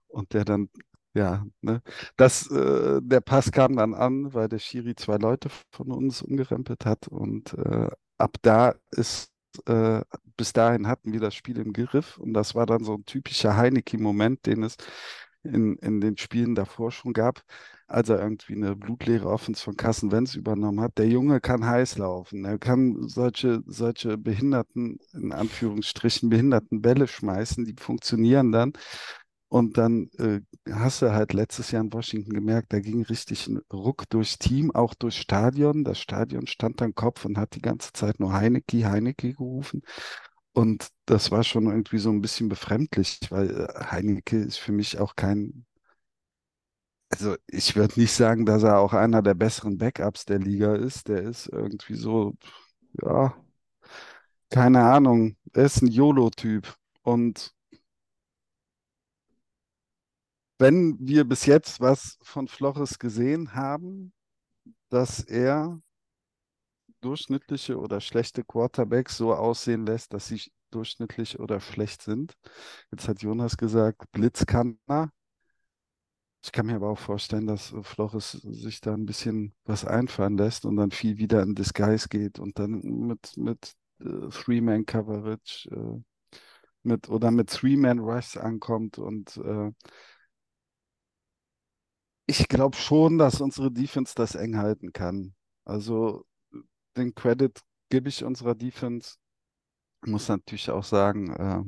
Und der dann, ja, ne, das, äh, der Pass kam dann an, weil der Schiri zwei Leute von uns umgerempelt hat und äh, ab da ist äh, bis dahin hatten wir das Spiel im Griff und das war dann so ein typischer Heineke-Moment, den es in, in den Spielen davor schon gab, als er irgendwie eine blutleere Offense von Carson Wentz übernommen hat. Der Junge kann heiß laufen, er kann solche, solche behinderten, in Anführungsstrichen, behinderten Bälle schmeißen, die funktionieren dann. Und dann äh, hast du halt letztes Jahr in Washington gemerkt, da ging richtig ein Ruck durchs Team, auch durchs Stadion. Das Stadion stand dann Kopf und hat die ganze Zeit nur Heineke, Heineke gerufen. Und das war schon irgendwie so ein bisschen befremdlich, weil äh, Heineke ist für mich auch kein, also ich würde nicht sagen, dass er auch einer der besseren Backups der Liga ist. Der ist irgendwie so, ja, keine Ahnung, er ist ein YOLO-Typ. Und wenn wir bis jetzt was von Flores gesehen haben, dass er durchschnittliche oder schlechte Quarterbacks so aussehen lässt, dass sie durchschnittlich oder schlecht sind. Jetzt hat Jonas gesagt, Blitz kann er. Ich kann mir aber auch vorstellen, dass Flores sich da ein bisschen was einfallen lässt und dann viel wieder in Disguise geht und dann mit, mit äh, Three-Man-Coverage äh, mit, oder mit Three-Man-Rush ankommt und äh, ich glaube schon, dass unsere Defense das eng halten kann. Also den Credit gebe ich unserer Defense. Muss natürlich auch sagen, äh,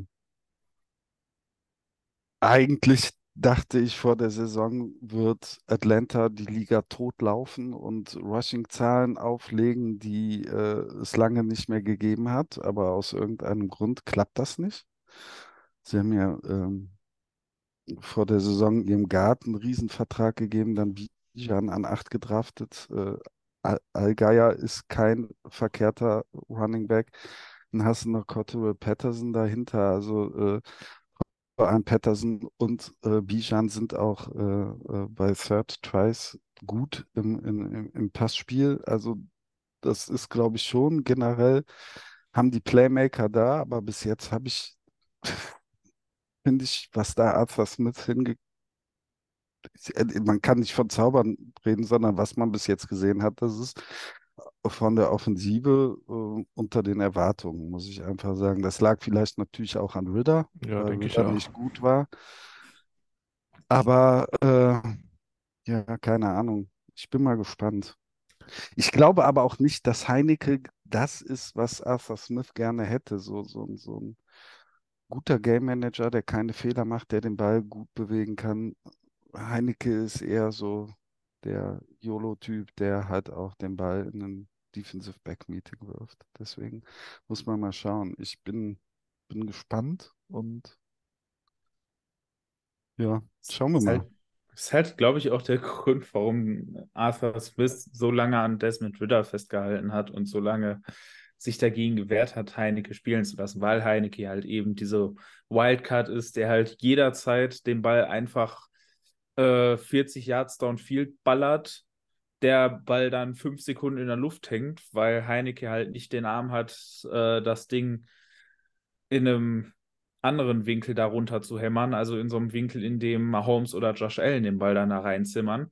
eigentlich dachte ich vor der Saison wird Atlanta die Liga totlaufen und Rushing-Zahlen auflegen, die äh, es lange nicht mehr gegeben hat, aber aus irgendeinem Grund klappt das nicht. Sie haben ja ähm, vor der Saison ihrem Garten einen Riesenvertrag gegeben, dann Bijan an 8 gedraftet. Äh, Al Allgeier ist kein verkehrter Running Back. Dann hast du noch Cotterell Patterson dahinter. Also äh, allem Patterson und äh, Bijan sind auch äh, äh, bei Third Tries gut im, im, im Passspiel. Also das ist, glaube ich, schon generell haben die Playmaker da, aber bis jetzt habe ich, finde ich, was da Arthur Smith hinge äh, man kann nicht von Zaubern reden, sondern was man bis jetzt gesehen hat, das ist von der Offensive äh, unter den Erwartungen, muss ich einfach sagen. Das lag vielleicht natürlich auch an Ritter, Ja, weil Ritter nicht gut war. Aber äh, ja, keine Ahnung. Ich bin mal gespannt. Ich glaube aber auch nicht, dass Heineke das ist, was Arthur Smith gerne hätte. So, so, so ein guter Game Manager, der keine Fehler macht, der den Ball gut bewegen kann. Heineke ist eher so der YOLO-Typ, der halt auch den Ball in ein Defensive Back Meeting wirft. Deswegen muss man mal schauen. Ich bin, bin gespannt und ja, schauen wir mal. halt, ist halt, glaube ich, auch der Grund, warum Arthur Smith so lange an Desmond Ritter festgehalten hat und so lange sich dagegen gewehrt hat, Heineke spielen zu lassen, weil Heineke halt eben diese Wildcard ist, der halt jederzeit den Ball einfach äh, 40 Yards downfield ballert, der Ball dann fünf Sekunden in der Luft hängt, weil Heineke halt nicht den Arm hat, äh, das Ding in einem anderen Winkel darunter zu hämmern, also in so einem Winkel, in dem Mahomes oder Josh Allen den Ball dann da reinzimmern,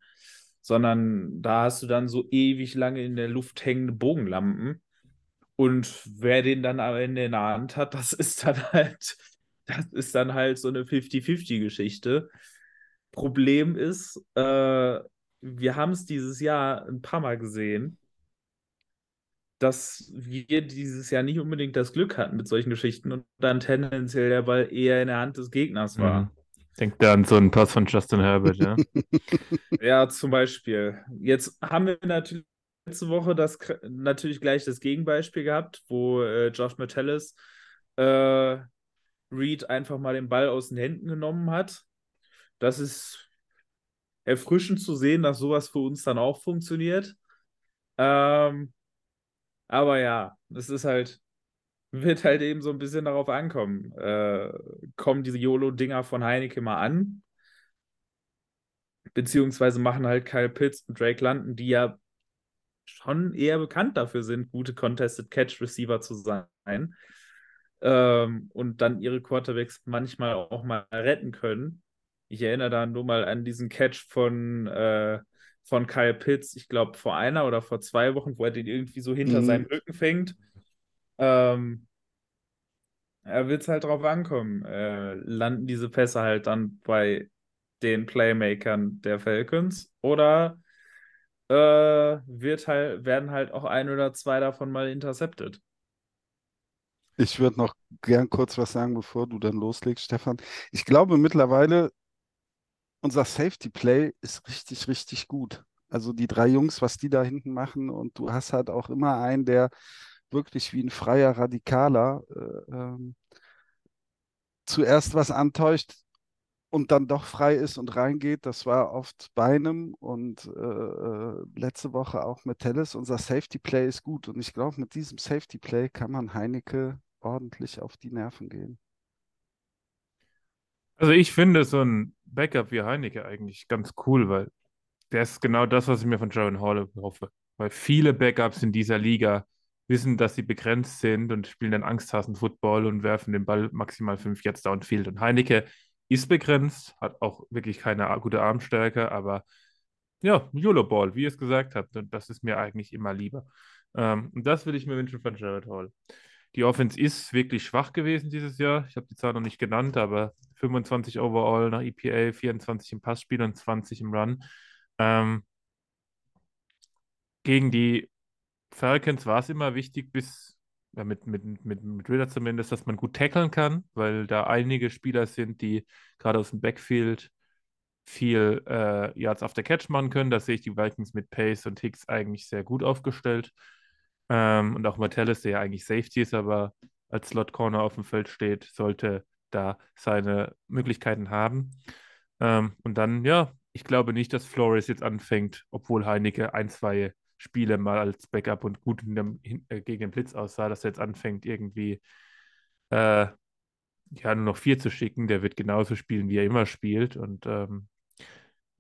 sondern da hast du dann so ewig lange in der Luft hängende Bogenlampen. Und wer den dann am Ende in der Hand hat, das ist dann halt, das ist dann halt so eine 50-50-Geschichte. Problem ist, äh, wir haben es dieses Jahr ein paar Mal gesehen, dass wir dieses Jahr nicht unbedingt das Glück hatten mit solchen Geschichten und dann tendenziell der Ball eher in der Hand des Gegners war. Mhm. Denkt da an so einen Pass von Justin Herbert, ja. Ja, zum Beispiel. Jetzt haben wir natürlich letzte Woche das natürlich gleich das Gegenbeispiel gehabt, wo äh, Josh Metellus äh, Reed einfach mal den Ball aus den Händen genommen hat. Das ist erfrischend zu sehen, dass sowas für uns dann auch funktioniert. Ähm, aber ja, es ist halt, wird halt eben so ein bisschen darauf ankommen. Äh, kommen diese YOLO-Dinger von Heineke mal an? Beziehungsweise machen halt Kyle Pitts und Drake London, die ja schon eher bekannt dafür sind, gute Contested Catch Receiver zu sein. Ähm, und dann ihre Quarterbacks manchmal auch mal retten können. Ich erinnere da nur mal an diesen Catch von, äh, von Kyle Pitts, ich glaube vor einer oder vor zwei Wochen, wo er den irgendwie so hinter Mhm. seinem Rücken fängt. Ähm, er wird es halt drauf ankommen. Äh, landen diese Pässe halt dann bei den Playmakern der Falcons oder äh, wird halt, werden halt auch ein oder zwei davon mal intercepted. Ich würde noch gern kurz was sagen, bevor du dann loslegst, Stefan. Ich glaube mittlerweile, unser Safety Play ist richtig, richtig gut. Also die drei Jungs, was die da hinten machen und du hast halt auch immer einen, der wirklich wie ein freier Radikaler äh, ähm, zuerst was antäuscht und dann doch frei ist und reingeht. Das war oft Beinem und äh, äh, letzte Woche auch mit Telles. Unser Safety Play ist gut und ich glaube, mit diesem Safety Play kann man Heineke ordentlich auf die Nerven gehen. Also ich finde so ein Backup wie Heineke eigentlich ganz cool, weil der ist genau das, was ich mir von Jaron Hall hoffe. Weil viele Backups in dieser Liga wissen, dass sie begrenzt sind und spielen dann Angsthasen-Football und werfen den Ball maximal fünf Yards downfield. Und Heineke ist begrenzt, hat auch wirklich keine gute Armstärke, aber ja, YOLO-Ball, wie ihr es gesagt habt, und das ist mir eigentlich immer lieber. Ähm, und das will ich mir wünschen von Jared Hall. Die Offense ist wirklich schwach gewesen dieses Jahr. Ich habe die Zahl noch nicht genannt, aber 25 overall nach EPA, 24 im Passspiel und 20 im Run. Ähm, gegen die Falcons war es immer wichtig, bis ja, mit, mit, mit, mit Ritter zumindest, dass man gut tackeln kann, weil da einige Spieler sind, die gerade aus dem Backfield viel äh, Yards after Catch machen können. Da sehe ich die Vikings mit Pace und Hicks eigentlich sehr gut aufgestellt. Ähm, und auch Martellus, der ja eigentlich Safety ist, aber als Slot Corner auf dem Feld steht, sollte da seine Möglichkeiten haben. Ähm, und dann, ja, ich glaube nicht, dass Flores jetzt anfängt, obwohl Heineke ein, zwei Spiele mal als Backup und gut dem, äh, gegen den Blitz aussah, dass er jetzt anfängt, irgendwie äh, ja, nur noch vier zu schicken. Der wird genauso spielen, wie er immer spielt. Und ähm,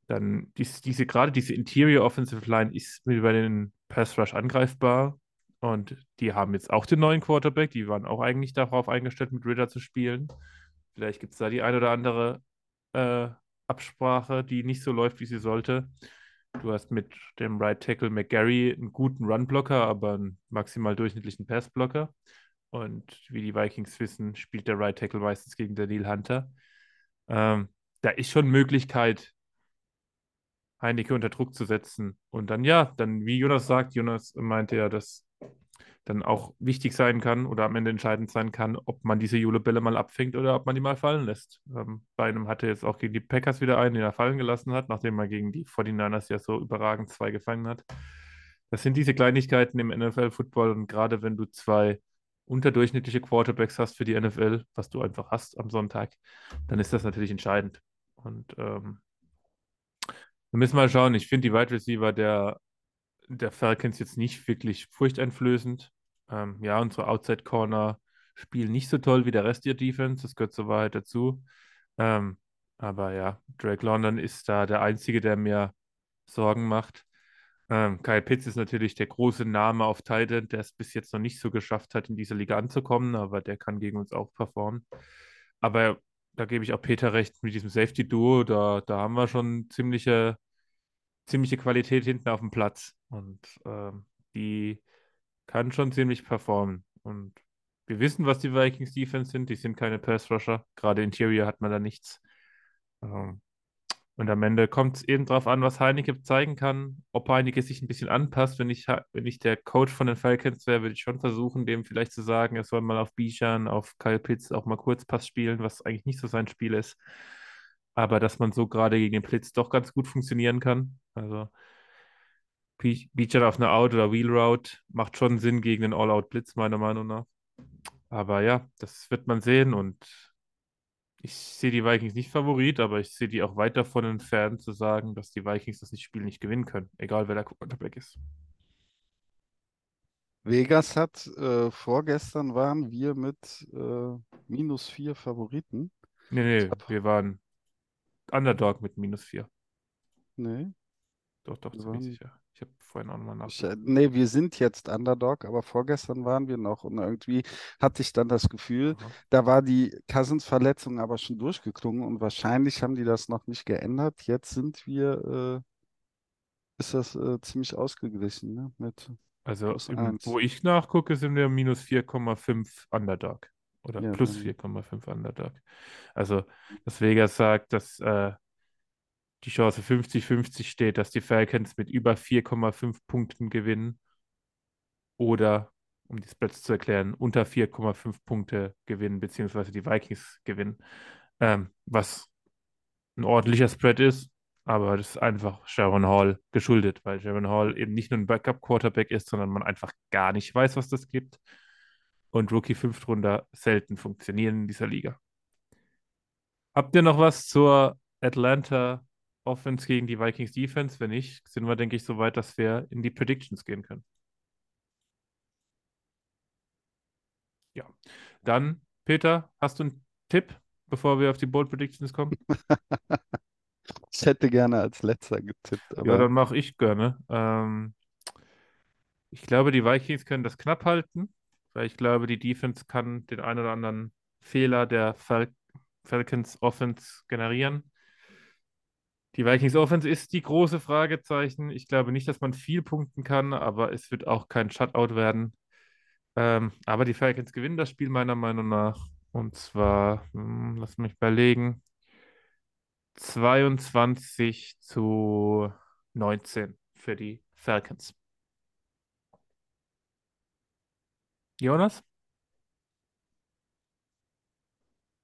dann dies, diese, gerade diese Interior Offensive Line ist über den Pass Rush angreifbar. Und die haben jetzt auch den neuen Quarterback. Die waren auch eigentlich darauf eingestellt, mit Ritter zu spielen. Vielleicht gibt es da die ein oder andere äh, Absprache, die nicht so läuft, wie sie sollte. Du hast mit dem Right Tackle McGarry einen guten Run-Blocker, aber einen maximal durchschnittlichen Pass-Blocker. Und wie die Vikings wissen, spielt der Right Tackle meistens gegen Daniel Hunter. Ähm, da ist schon Möglichkeit, Heineke unter Druck zu setzen. Und dann, ja, dann, wie Jonas sagt, Jonas meinte ja, dass dann auch wichtig sein kann oder am Ende entscheidend sein kann, ob man diese Julebälle mal abfängt oder ob man die mal fallen lässt. Ähm, einem hatte jetzt auch gegen die Packers wieder einen, den er fallen gelassen hat, nachdem er gegen die 49ers ja so überragend zwei gefangen hat. Das sind diese Kleinigkeiten im NFL-Football und gerade wenn du zwei unterdurchschnittliche Quarterbacks hast für die NFL, was du einfach hast am Sonntag, dann ist das natürlich entscheidend. Und ähm, wir müssen mal schauen. Ich finde die Wide Receiver der der Falcons jetzt nicht wirklich furchteinflößend. Ähm, ja, unsere Outside Corner spielen nicht so toll wie der Rest der Defense, das gehört zur Wahrheit dazu. Ähm, aber ja, Drake London ist da der Einzige, der mir Sorgen macht. Ähm, Kyle Pitts ist natürlich der große Name auf Titan, der es bis jetzt noch nicht so geschafft hat, in dieser Liga anzukommen, aber der kann gegen uns auch performen. Aber da gebe ich auch Peter recht mit diesem Safety-Duo, da, da haben wir schon ziemliche ziemliche Qualität hinten auf dem Platz. Und ähm, die kann schon ziemlich performen. Und wir wissen, was die Vikings Defense sind. Die sind keine Pass Rusher. Gerade Interior hat man da nichts. Ähm, und am Ende kommt es eben darauf an, was Heineke zeigen kann. Ob Heineke sich ein bisschen anpasst. Wenn ich, wenn ich der Coach von den Falcons wäre, würde ich schon versuchen, dem vielleicht zu sagen, er soll mal auf Bichern, auf Kyle Pitts auch mal Kurzpass spielen, was eigentlich nicht so sein Spiel ist aber dass man so gerade gegen den Blitz doch ganz gut funktionieren kann. Also Beacher auf einer Out- oder Wheel-Route macht schon Sinn gegen den All-Out-Blitz, meiner Meinung nach. Aber ja, das wird man sehen und ich sehe die Vikings nicht Favorit, aber ich sehe die auch weit davon entfernt zu sagen, dass die Vikings das Spiel nicht gewinnen können, egal wer der Quarterback ist. Vegas hat äh, vorgestern waren wir mit äh, minus vier Favoriten. Nee, nee, wir waren Underdog mit minus 4. Nee. Doch, doch, ziemlich waren- sicher. Ich habe vorhin auch nochmal Ich, nachgeguckt. nee, wir sind jetzt Underdog, aber vorgestern waren wir noch und irgendwie hatte ich dann das Gefühl, Aha. da war die Cousins-Verletzung aber schon durchgeklungen und wahrscheinlich haben die das noch nicht geändert. Jetzt sind wir, äh, ist das äh, ziemlich ausgeglichen, ne? Mit Also, wo ich nachgucke, sind wir minus 4,5 Underdog. Oder Ja, plus dann- 4,5 Underdog. Also, dass Vegas sagt, dass äh, die Chance 50-50 steht, dass die Falcons mit über 4,5 Punkten gewinnen. Oder, um die Spreads zu erklären, unter 4,5 Punkte gewinnen, beziehungsweise die Vikings gewinnen. Ähm, was ein ordentlicher Spread ist, aber das ist einfach Sharon Hall geschuldet, weil Sharon Hall eben nicht nur ein Backup-Quarterback ist, sondern man einfach gar nicht weiß, was das gibt. Und Rookie-Fünftrunder selten funktionieren in dieser Liga. Habt ihr noch was zur Atlanta Offense gegen die Vikings Defense? Wenn nicht, sind wir, denke ich, so weit, dass wir in die Predictions gehen können. Ja. Dann, Peter, hast du einen Tipp, bevor wir auf die Bold Predictions kommen? Ich hätte gerne als letzter getippt, Ja, aber dann mache ich gerne. Ähm, ich glaube, die Vikings können das knapp halten, weil ich glaube, die Defense kann den einen oder anderen Fehler der Fal Falcons Offense generieren. Die Vikings Offense ist die große Fragezeichen. Ich glaube nicht, dass man viel punkten kann, aber es wird auch kein Shutout werden. Ähm, aber die Falcons gewinnen das Spiel meiner Meinung nach. Und zwar, hm, lass mich überlegen, 22 zu 19 für die Falcons. Jonas?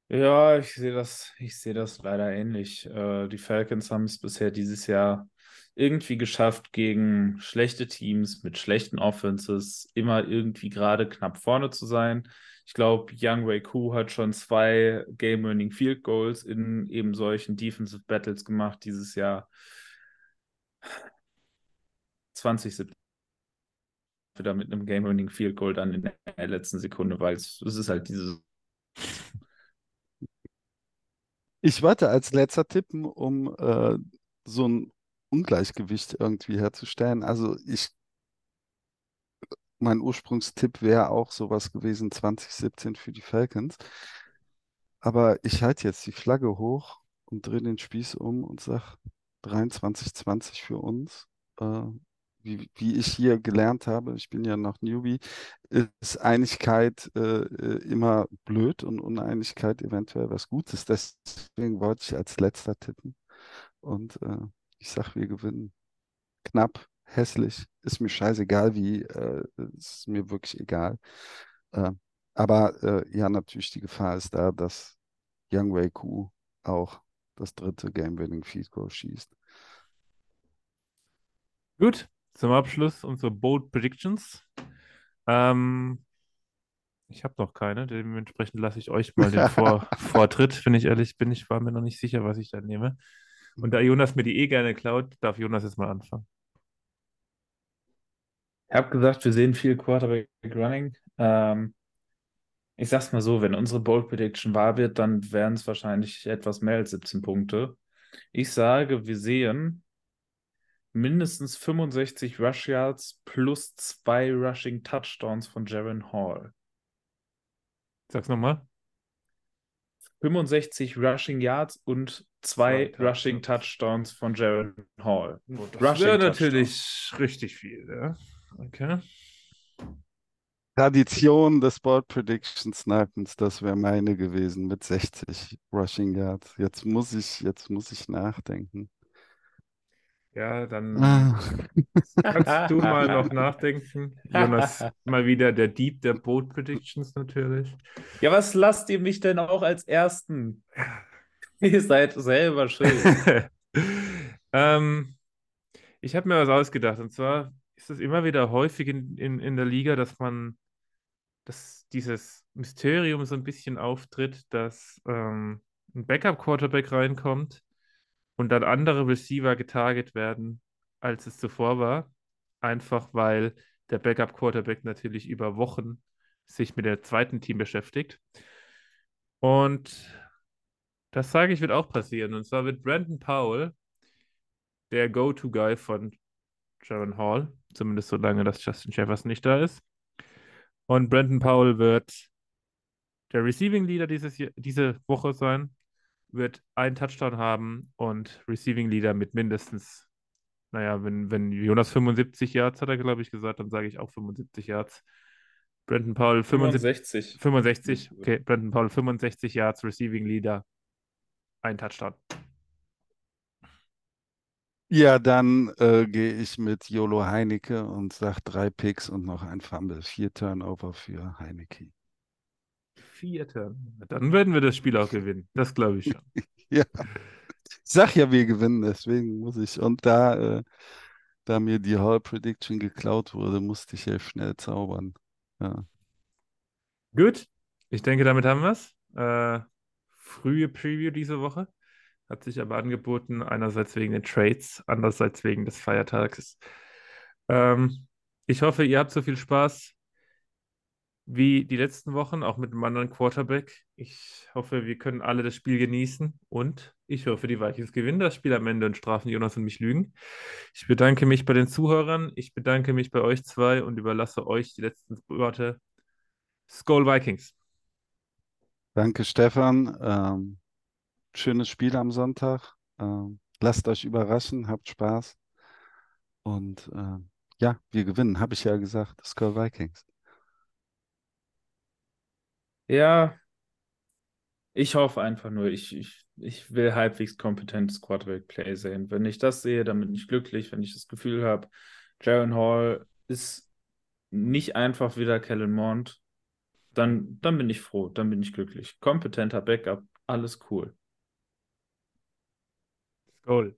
Ja, ich sehe das, ich sehe das leider ähnlich. Äh, die Falcons haben es bisher dieses Jahr irgendwie geschafft, gegen schlechte Teams mit schlechten Offenses immer irgendwie gerade knapp vorne zu sein. Ich glaube, Young Wei Koo hat schon zwei Game-Winning Field Goals in eben solchen Defensive Battles gemacht dieses Jahr. 2017 wieder mit einem Game-Winning Field Goal dann in der letzten Sekunde, weil es, es ist halt dieses. Ich wollte als letzter tippen, um äh, so ein Ungleichgewicht irgendwie herzustellen. Also ich, mein Ursprungstipp wäre auch sowas gewesen 2017 für die Falcons. Aber ich halte jetzt die Flagge hoch und drehe den Spieß um und sage 23-20 für uns. Äh, wie, wie ich hier gelernt habe, ich bin ja noch Newbie, ist Einigkeit äh, immer blöd und Uneinigkeit eventuell was Gutes. Deswegen wollte ich als letzter tippen. Und äh, ich sag, wir gewinnen. Knapp, hässlich, ist mir scheißegal wie, äh, ist mir wirklich egal. Äh, aber äh, ja, natürlich die Gefahr ist da, dass Young Wei Ku auch das dritte Game-Winning Field Goal schießt. Gut, zum Abschluss unsere Bold Predictions. Ähm, ich habe noch keine, dementsprechend lasse ich euch mal den Vor Vortritt, wenn ich ehrlich bin. Ich war mir noch nicht sicher, was ich da nehme. Und da Jonas mir die eh gerne klaut, darf Jonas jetzt mal anfangen. Ich habe gesagt, wir sehen viel Quarterback Running. Ähm, ich sag's mal so, wenn unsere Bold Prediction wahr wird, dann wären es wahrscheinlich etwas mehr als 17 Punkte. Ich sage, wir sehen mindestens 65 Rush Yards plus zwei Rushing Touchdowns von Jaron Hall. Sag's nochmal. 65 Rushing Yards und zwei, zwei Rushing Touchdowns von Jaron Hall. Oh, das wäre natürlich richtig viel, ja. Okay. Tradition des Board Prediction Snipens, das wäre meine gewesen mit 60 Rushing Yards. Jetzt muss ich, jetzt muss ich nachdenken. Ja, dann ah. kannst du mal noch nachdenken. Jonas, mal wieder der Dieb der Boat Predictions natürlich. Ja, was lasst ihr mich denn auch als Ersten? ihr seid selber schuld. ähm, ich habe mir was ausgedacht. Und zwar ist es immer wieder häufig in, in, in der Liga, dass man, dass dieses Mysterium so ein bisschen auftritt, dass ähm, ein Backup-Quarterback reinkommt und dann andere Receiver getarget werden, als es zuvor war. Einfach weil der Backup-Quarterback natürlich über Wochen sich mit der zweiten Team beschäftigt. Und das sage ich, wird auch passieren. Und zwar wird Brandon Powell der Go-To-Guy von Jaron Hall, zumindest so lange, dass Justin Jefferson nicht da ist. Und Brandon Powell wird der Receiving Leader dieses, diese Woche sein wird einen Touchdown haben und Receiving Leader mit mindestens, naja, wenn, wenn Jonas 75 Yards hat er, glaube ich, gesagt, dann sage ich auch 75 Yards. Brandon Paul 65. 65, okay, Brandon Paul 65 Yards, Receiving Leader, ein Touchdown. Ja, dann äh, gehe ich mit Jolo Heinecke und sage drei Picks und noch ein Fumble. Vier Turnover für Heinecke. Vierter. Dann werden wir das Spiel auch gewinnen. Das glaube ich schon. ja. Ich sag ja, wir gewinnen, deswegen muss ich. Und da, äh, da mir die Hall Prediction geklaut wurde, musste ich ja schnell zaubern. Ja. Gut. Ich denke, damit haben wir es. Äh, frühe Preview diese Woche. Hat sich aber angeboten, einerseits wegen den Trades, andererseits wegen des Feiertags. Ähm, ich hoffe, ihr habt so viel Spaß wie die letzten Wochen, auch mit einem anderen Quarterback. Ich hoffe, wir können alle das Spiel genießen und ich hoffe, die Vikings gewinnen das Spiel am Ende und strafen Jonas und mich lügen. Ich bedanke mich bei den Zuhörern, ich bedanke mich bei euch zwei und überlasse euch die letzten Worte. Skull Vikings. Danke, Stefan. Ähm, schönes Spiel am Sonntag. Ähm, lasst euch überraschen, habt Spaß. Und äh, ja, wir gewinnen, habe ich ja gesagt. Skull Vikings. Ja, ich hoffe einfach nur, ich, ich, ich will halbwegs kompetentes Quarterback-Play sehen. Wenn ich das sehe, dann bin ich glücklich. Wenn ich das Gefühl habe, Jaron Hall ist nicht einfach wieder Kellen Mond, dann, dann bin ich froh, dann bin ich glücklich. Kompetenter Backup, alles cool. Goal.